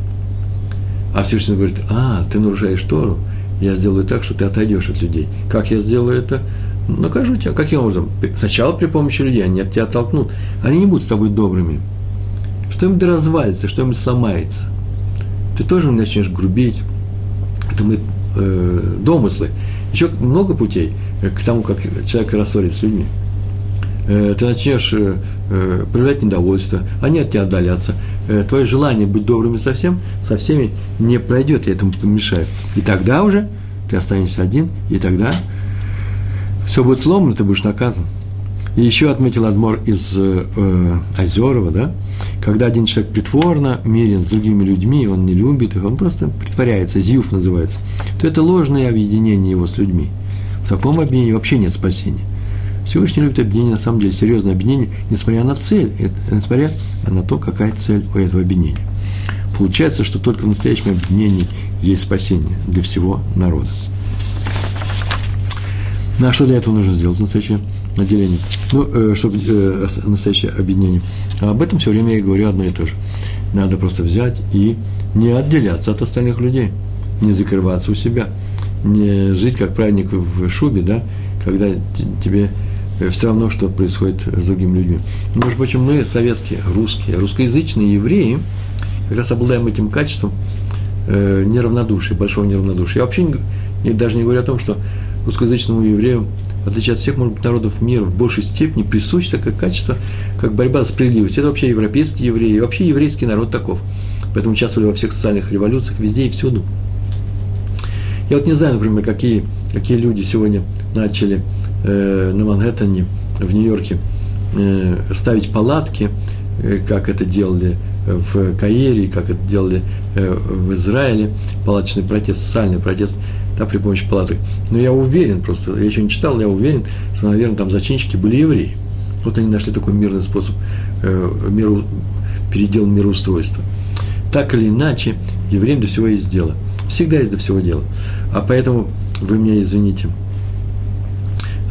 А Всевышний говорит, а, ты нарушаешь Тору, я сделаю так, что ты отойдешь от людей. Как я сделаю это? накажу тебя. Каким образом? Сначала при помощи людей, они от тебя оттолкнут. Они не будут с тобой добрыми. Что-нибудь развалится, что-нибудь сломается. Ты тоже начнешь грубить. Это мы э, домыслы. Еще много путей к тому, как человек рассорит с людьми. Э, ты начнешь э, э, проявлять недовольство, они от тебя отдалятся. Твое желание быть добрыми со, всем, со всеми не пройдет, я этому помешаю. И тогда уже ты останешься один, и тогда все будет сломано, ты будешь наказан. И еще отметил Адмор из э, Озерова, да, когда один человек притворно мирен с другими людьми, он не любит их, он просто притворяется, зюф называется, то это ложное объединение его с людьми. В таком объединении вообще нет спасения. Всевышний любит объединение, на самом деле, серьезное объединение, несмотря на цель, несмотря на то, какая цель у этого объединения. Получается, что только в настоящем объединении есть спасение для всего народа. Ну, а что для этого нужно сделать, настоящее отделение? Ну, э, чтобы э, настоящее объединение. А об этом все время я говорю одно и то же. Надо просто взять и не отделяться от остальных людей, не закрываться у себя, не жить как праведник в шубе, да, когда тебе все равно, что происходит с другими людьми. Между прочим, мы, советские, русские, русскоязычные евреи, как раз обладаем этим качеством э, неравнодушия, большого неравнодушия. Я вообще не, даже не говорю о том, что русскоязычному еврею, в отличие от всех, может быть, народов мира, в большей степени присуще такое качество, как борьба за справедливость. Это вообще европейские евреи, и вообще еврейский народ таков. Поэтому участвовали во всех социальных революциях, везде и всюду. Я вот не знаю, например, какие, какие люди сегодня начали э, на Манхэттене, в Нью-Йорке, э, ставить палатки, э, как это делали в Каире, как это делали э, в Израиле, палаточный протест, социальный протест – да, при помощи палаток. Но я уверен просто, я еще не читал, я уверен, что, наверное, там зачинщики были евреи. Вот они нашли такой мирный способ э, миру, передел мироустройства. Так или иначе, евреям до всего есть дело. Всегда есть до всего дело. А поэтому, вы меня извините,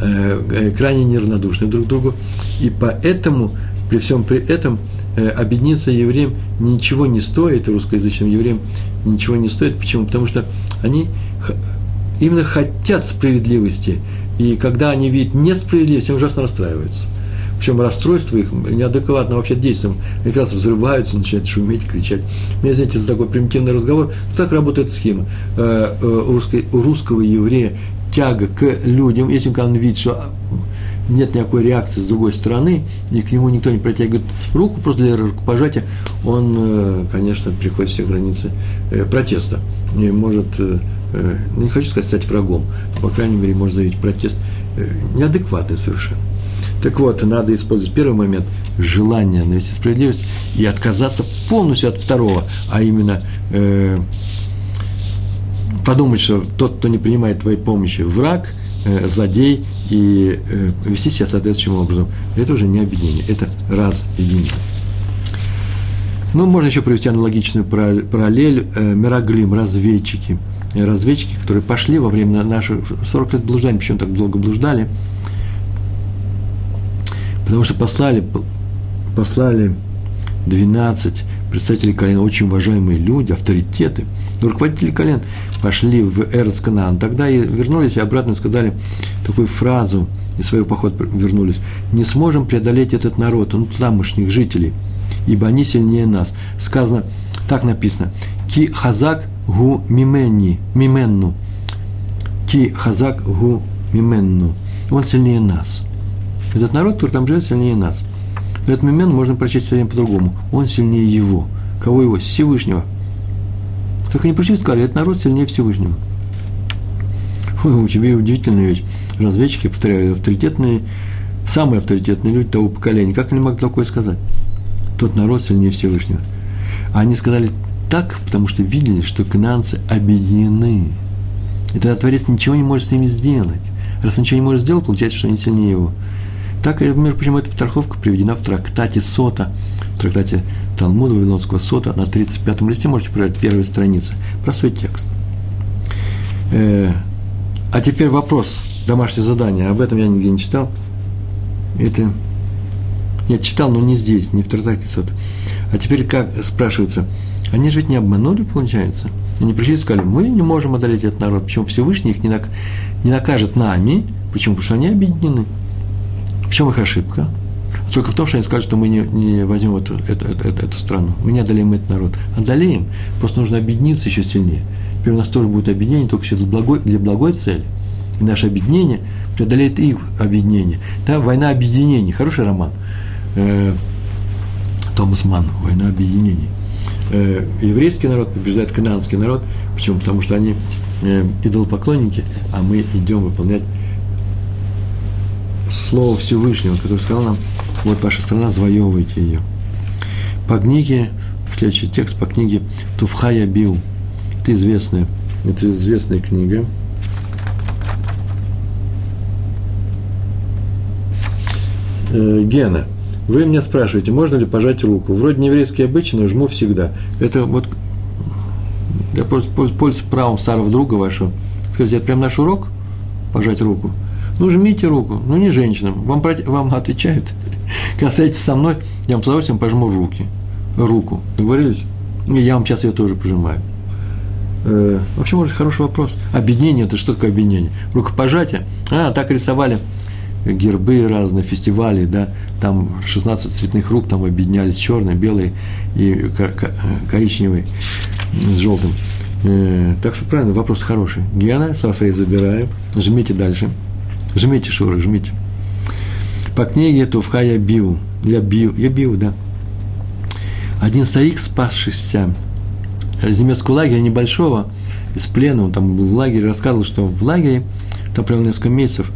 э, э, крайне неравнодушны друг к другу. И поэтому, при всем при этом, э, объединиться евреям ничего не стоит, русскоязычным евреям ничего не стоит. Почему? Потому что они именно хотят справедливости, и когда они видят несправедливость, они ужасно расстраиваются. Причем расстройство их неадекватно вообще действием. Они как раз взрываются, начинают шуметь, кричать. Меня, извините, за такой примитивный разговор. Так работает схема. Э, э, у, русского еврея тяга к людям, если он видит, что нет никакой реакции с другой стороны, и к нему никто не протягивает руку просто для рукопожатия, он, э, конечно, приходит все границы протеста и может ну, не хочу сказать стать врагом, но, по крайней мере, можно заявить протест неадекватный совершенно. Так вот, надо использовать первый момент – желание навести справедливость и отказаться полностью от второго, а именно э, подумать, что тот, кто не принимает твоей помощи, враг, э, злодей, и э, вести себя соответствующим образом. Это уже не объединение, это разъединение. Ну, можно еще провести аналогичную параллель. Э, Мираглим, разведчики. Э, разведчики, которые пошли во время наших 40 лет блуждания. Почему так долго блуждали? Потому что послали, послали 12 представителей колена, очень уважаемые люди, авторитеты, руководители колен, пошли в Эрц Тогда и вернулись и обратно сказали такую фразу, из своего похода вернулись, не сможем преодолеть этот народ, ну, тамошних жителей – ибо они сильнее нас. Сказано, так написано, ки хазак гу мименни, мименну, ки хазак гу мименну. Он сильнее нас. Этот народ, который там живет, сильнее нас. Этот мимен можно прочесть совсем по-другому. Он сильнее его. Кого его? Всевышнего. Так они пришли и сказали, этот народ сильнее Всевышнего. Ой, у тебя удивительная вещь. Разведчики, повторяю, авторитетные, самые авторитетные люди того поколения. Как они могли такое сказать? Тот народ сильнее Всевышнего. А они сказали так, потому что видели, что кананцы объединены. И тогда Творец ничего не может с ними сделать. Раз ничего не может сделать, получается, что они сильнее его. Так, между прочим, эта потраховка приведена в трактате Сота, в трактате Талмуда Вавилонского Сота на 35-м листе, можете проверить первая страница. Простой текст. Э, а теперь вопрос, домашнее задание. Об этом я нигде не читал. Это нет, читал, но не здесь, не в трактате Сота. А теперь как спрашивается, они же ведь не обманули, получается? Они пришли и сказали, мы не можем одолеть этот народ, почему Всевышний их не, нак, не накажет нами, Почему? Потому что они объединены. В чем их ошибка? Только в том, что они скажут, что мы не, не возьмем эту, эту, эту, эту, страну. Мы не одолеем этот народ. Одолеем. Просто нужно объединиться еще сильнее. Теперь у нас тоже будет объединение, только для благой, для благой цели. И наше объединение преодолеет их объединение. Да, война объединений. Хороший роман. Э, Томас Манн. Война объединений. Э, еврейский народ побеждает канадский народ. Почему? Потому что они э, идолопоклонники, а мы идем выполнять Слово Всевышнего, который сказал нам, вот ваша страна, завоевывайте ее. По книге, следующий текст по книге Туфхая Бил. Это известная, это известная книга. Э, Гена, вы меня спрашиваете, можно ли пожать руку? Вроде не еврейский обычай, но жму всегда. Это вот я пользуюсь правом старого друга вашего. Скажите, это прям наш урок? Пожать руку? Ну, жмите руку, ну, не женщинам. Вам, вам отвечают. [laughs] Касайтесь со мной, я вам с удовольствием пожму руки. Руку. Договорились? И я вам сейчас ее тоже пожимаю. Э, вообще, может, хороший вопрос. Объединение – это что такое объединение? Рукопожатие? А, так рисовали гербы разные, фестивали, да, там 16 цветных рук там объединялись, черный, белый и коричневый с желтым. Э, так что правильно, вопрос хороший. Гена, со своей забираю. Жмите дальше. Жмите, Шура, жмите. По книге Тувхая Биу. Я Биу, я Биу, да. Один старик, спасшийся из немецкого лагеря небольшого, из плена, он там был в лагере, рассказывал, что в лагере, там провел несколько месяцев,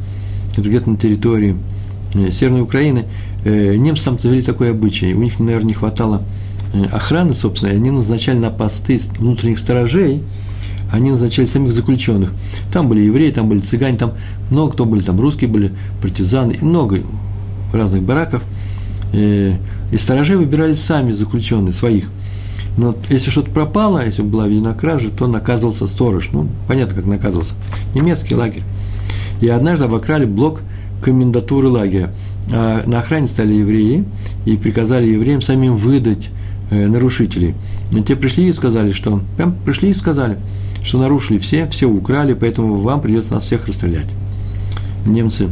это где-то на территории э, Северной Украины, э, немцы там завели такой обычай. У них, наверное, не хватало э, охраны, собственно, и они назначали на посты внутренних сторожей – они назначали самих заключенных. Там были евреи, там были цыгане, там много кто были, там русские были, партизаны, много разных бараков. И, сторожей выбирали сами заключенные, своих. Но если что-то пропало, если была видена кража, то наказывался сторож. Ну, понятно, как наказывался. Немецкий лагерь. И однажды обокрали блок комендатуры лагеря. А на охране стали евреи и приказали евреям самим выдать э, нарушителей. И те пришли и сказали, что... Прям пришли и сказали – что нарушили все, все украли, поэтому вам придется нас всех расстрелять. Немцы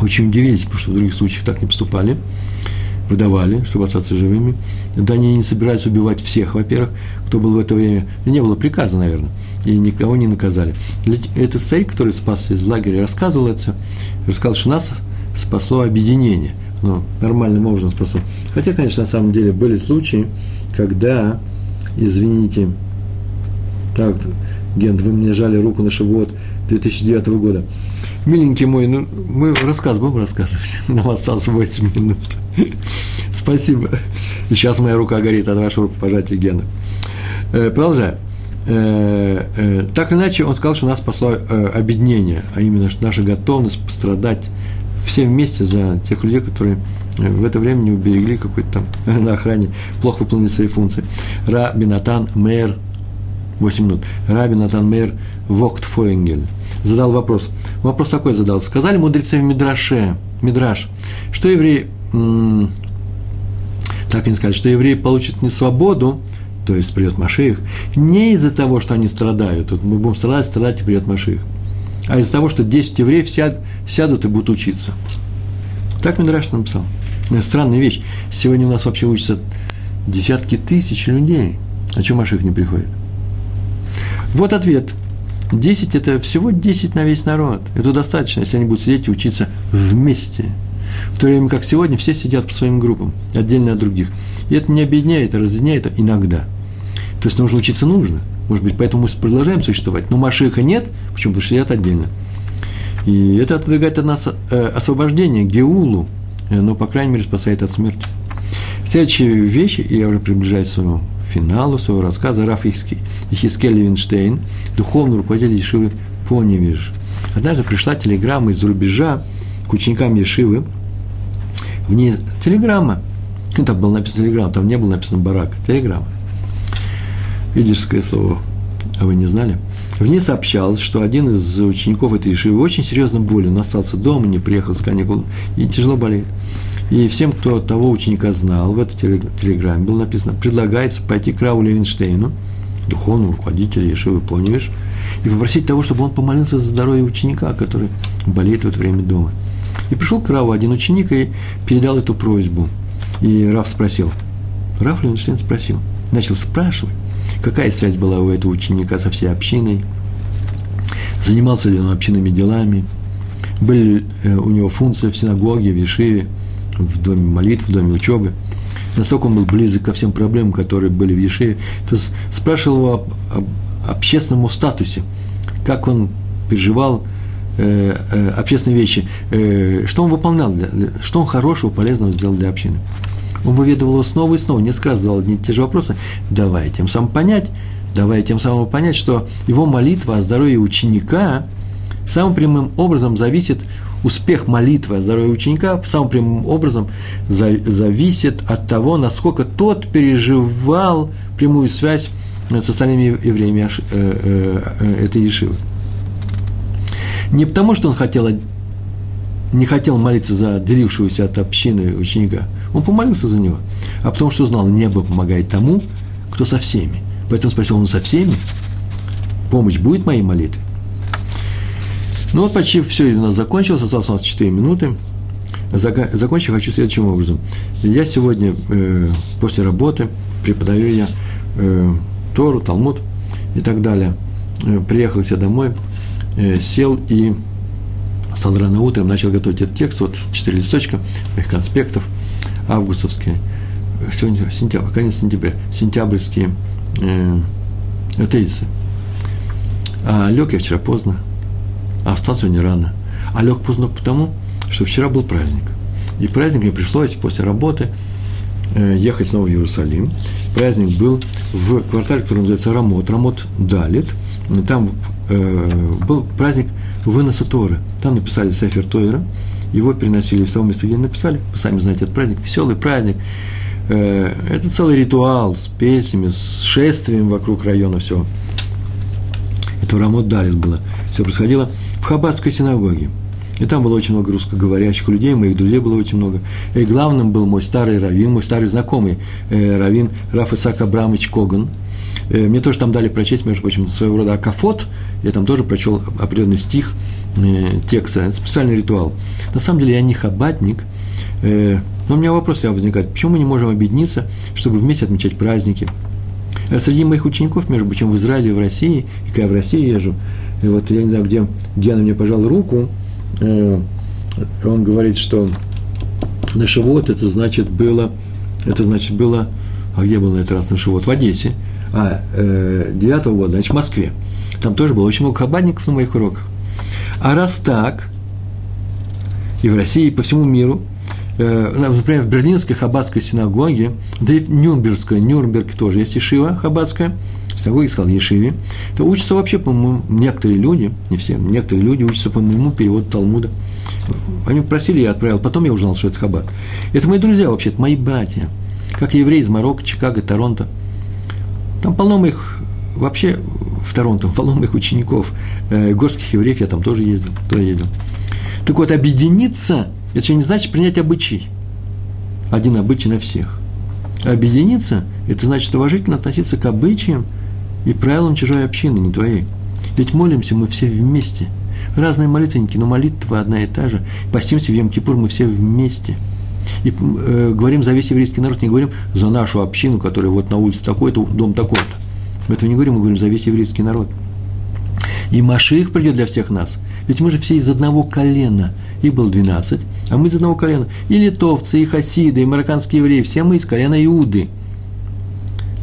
очень удивились, потому что в других случаях так не поступали, выдавали, чтобы остаться живыми. Да они не собирались убивать всех, во-первых, кто был в это время. Не было приказа, наверное, и никого не наказали. Этот старик, который спасся из лагеря, рассказывал это рассказал, что нас спасло объединение. Ну, нормальным образом спасло. Хотя, конечно, на самом деле были случаи, когда, извините, так, Гент, вы мне жали руку на шивот 2009 года. Миленький мой, ну, мы рассказ будем рассказывать. [laughs] Нам осталось 8 минут. [laughs] Спасибо. Сейчас моя рука горит от вашего рукопожатия, Гена. Э, продолжаем. Э, э, так или иначе, он сказал, что нас спасло объединение, а именно что наша готовность пострадать все вместе за тех людей, которые в это время не уберегли какой-то там [laughs] на охране, плохо выполнили свои функции. Ра Бинатан Мэр 8 минут. Раби Натан Мейер Воктфоингель задал вопрос. Вопрос такой задал. Сказали мудрецы в Мидраше, Мидраш, что евреи, так они сказали, что евреи получат не свободу, то есть придет Машиих, не из-за того, что они страдают, вот мы будем страдать, страдать, и придет Машиих, а из-за того, что 10 евреев сяд, сядут и будут учиться. Так Мидраш написал. Странная вещь. Сегодня у нас вообще учатся десятки тысяч людей. А чем Маших не приходит? Вот ответ. 10 – это всего 10 на весь народ. Это достаточно, если они будут сидеть и учиться вместе. В то время как сегодня все сидят по своим группам, отдельно от других. И это не объединяет, а разъединяет иногда. То есть нужно учиться нужно. Может быть, поэтому мы продолжаем существовать. Но Машиха нет, почему? Потому что сидят отдельно. И это отодвигает от нас э, освобождение, геулу, э, но, по крайней мере, спасает от смерти. Следующая вещь, и я уже приближаюсь к своему финалу своего рассказа Раф Ихискель Левинштейн, духовный руководитель Ешивы Поневиж. Однажды пришла телеграмма из рубежа к ученикам Ешивы. В ней телеграмма. Ну, там было написано телеграмма, там не было написано барак. Телеграмма. Идишское слово. А вы не знали? В ней сообщалось, что один из учеников этой Ешивы очень серьезно болен. Остался дома, не приехал с каникул и тяжело болеет. И всем, кто того ученика знал, в этой телеграмме было написано, предлагается пойти к Раву Левинштейну, духовному руководителю Ешивы Поневиш, и попросить того, чтобы он помолился за здоровье ученика, который болеет в это время дома. И пришел к Раву один ученик и передал эту просьбу. И Рав спросил, Рав Левинштейн спросил, начал спрашивать, какая связь была у этого ученика со всей общиной, занимался ли он общинными делами, были э, у него функции в синагоге, в Ешиве, в доме молитв, в доме учебы. Настолько он был близок ко всем проблемам, которые были в Ешиве. То есть спрашивал его об, об общественном статусе, как он переживал общественные вещи, э, что он выполнял, для, что он хорошего, полезного сделал для общины. Он выведывал его снова и снова, несколько раз задавал одни и те же вопросы, давая тем самым понять, давая тем самым понять, что его молитва о здоровье ученика самым прямым образом зависит, успех молитвы о здоровье ученика самым прямым образом зависит от того, насколько тот переживал прямую связь с остальными евреями э, э, э, этой Ешивы. Не потому, что он хотел, не хотел молиться за делившегося от общины ученика, он помолился за него, а потому что знал, небо помогает тому, кто со всеми. Поэтому спросил, он со всеми? Помощь будет моей молитве? Ну вот почти все у нас закончилось, осталось у нас 4 минуты. Закончить хочу следующим образом. Я сегодня э, после работы преподаю я э, Тору, Талмуд и так далее. Э, приехал я домой, сел и стал рано утром, начал готовить этот текст, вот четыре листочка моих конспектов, августовские, сегодня сентябрь, конец сентября, сентябрьские э, тезисы. А лег я вчера поздно, а встал сегодня рано. А лег поздно потому, что вчера был праздник. И праздник мне пришлось после работы э, ехать снова в Иерусалим. Праздник был в квартале, который называется Рамот, Рамот Далит. Там э, был праздник выноса Торы. Там написали Сефер Тойра, его переносили из того места, где написали. Вы сами знаете, этот праздник, веселый праздник. Э, это целый ритуал с песнями, с шествием вокруг района всего. Это в Рамот Далит было. Все происходило в Хаббатской синагоге. И там было очень много русскоговорящих людей, моих друзей было очень много. И главным был мой старый раввин, мой старый знакомый э, раввин Раф Исаак Абрамович Коган. Э, мне тоже там дали прочесть, между прочим, своего рода акафот. Я там тоже прочел определенный стих э, текста, это специальный ритуал. На самом деле я не хабатник, э, но у меня вопрос всегда возникает, почему мы не можем объединиться, чтобы вместе отмечать праздники? Среди моих учеников, между прочим, в Израиле и в России, и когда я в России езжу, и вот я не знаю, где Гена мне пожал руку, он говорит, что на Шивот это значит было, это значит было, а где был на этот раз на Шивот? В Одессе, а э, 9 года, значит, в Москве. Там тоже было очень много хабадников на моих уроках. А раз так, и в России, и по всему миру, э, например, в Берлинской хаббатской синагоге, да и в Нюрнбергской, Нюрнберг тоже есть Ишива хаббатская, в синагоге сказал Ешиве, то учатся вообще, по-моему, некоторые люди, не все, некоторые люди учатся по моему переводу Талмуда. Они просили, я отправил, потом я узнал, что это Хаббат. Это мои друзья вообще, это мои братья. Как евреи из Марокко, Чикаго, Торонто. Там полно моих, вообще в Торонто, полно моих учеников, э, горских евреев, я там тоже ездил, туда ездил. Так вот, объединиться, это не значит принять обычай. Один обычай на всех. Объединиться – это значит уважительно относиться к обычаям и правилам чужой общины, не твоей. Ведь молимся мы все вместе. Разные молитвенники, но молитва одна и та же. Постимся в Йом-Кипур мы все вместе. И э, говорим за весь еврейский народ, не говорим за нашу общину, которая вот на улице такой-то, дом такой-то. Мы этого не говорим, мы говорим за весь еврейский народ. И Маших придет для всех нас. Ведь мы же все из одного колена. Их было 12, а мы из одного колена. И литовцы, и хасиды, и марокканские евреи. Все мы из колена Иуды.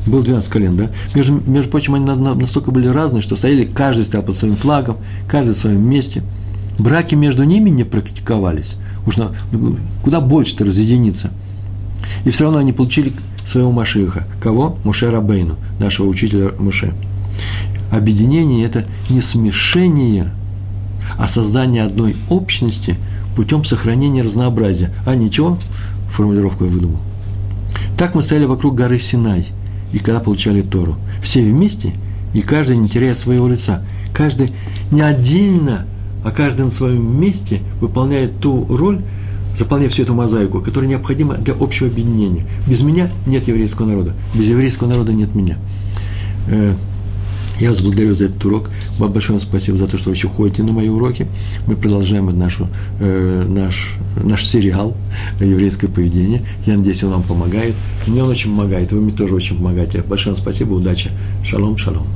Было 12 колен, да? Между, между прочим, они настолько были разные, что стояли, каждый стоял под своим флагом, каждый в своем месте. Браки между ними не практиковались. Уж на, ну, куда больше-то разъединиться. И все равно они получили своего Машиха. Кого? Муше Рабейну, нашего учителя Муше. Объединение – это не смешение, а создание одной общности путем сохранения разнообразия. А ничего, формулировку я выдумал. Так мы стояли вокруг горы Синай – и когда получали Тору. Все вместе, и каждый не теряя своего лица. Каждый не отдельно, а каждый на своем месте выполняет ту роль, заполняя всю эту мозаику, которая необходима для общего объединения. Без меня нет еврейского народа, без еврейского народа нет меня. Э, Я вас благодарю за этот урок. Вам большое спасибо за то, что вы еще ходите на мои уроки. Мы продолжаем нашу, э, наш, наш сериал «Еврейское поведение». Я надеюсь, он вам помогает. Мне он очень помогает, вы мне тоже очень помогаете. Большое спасибо, удачи. Шалом, шалом.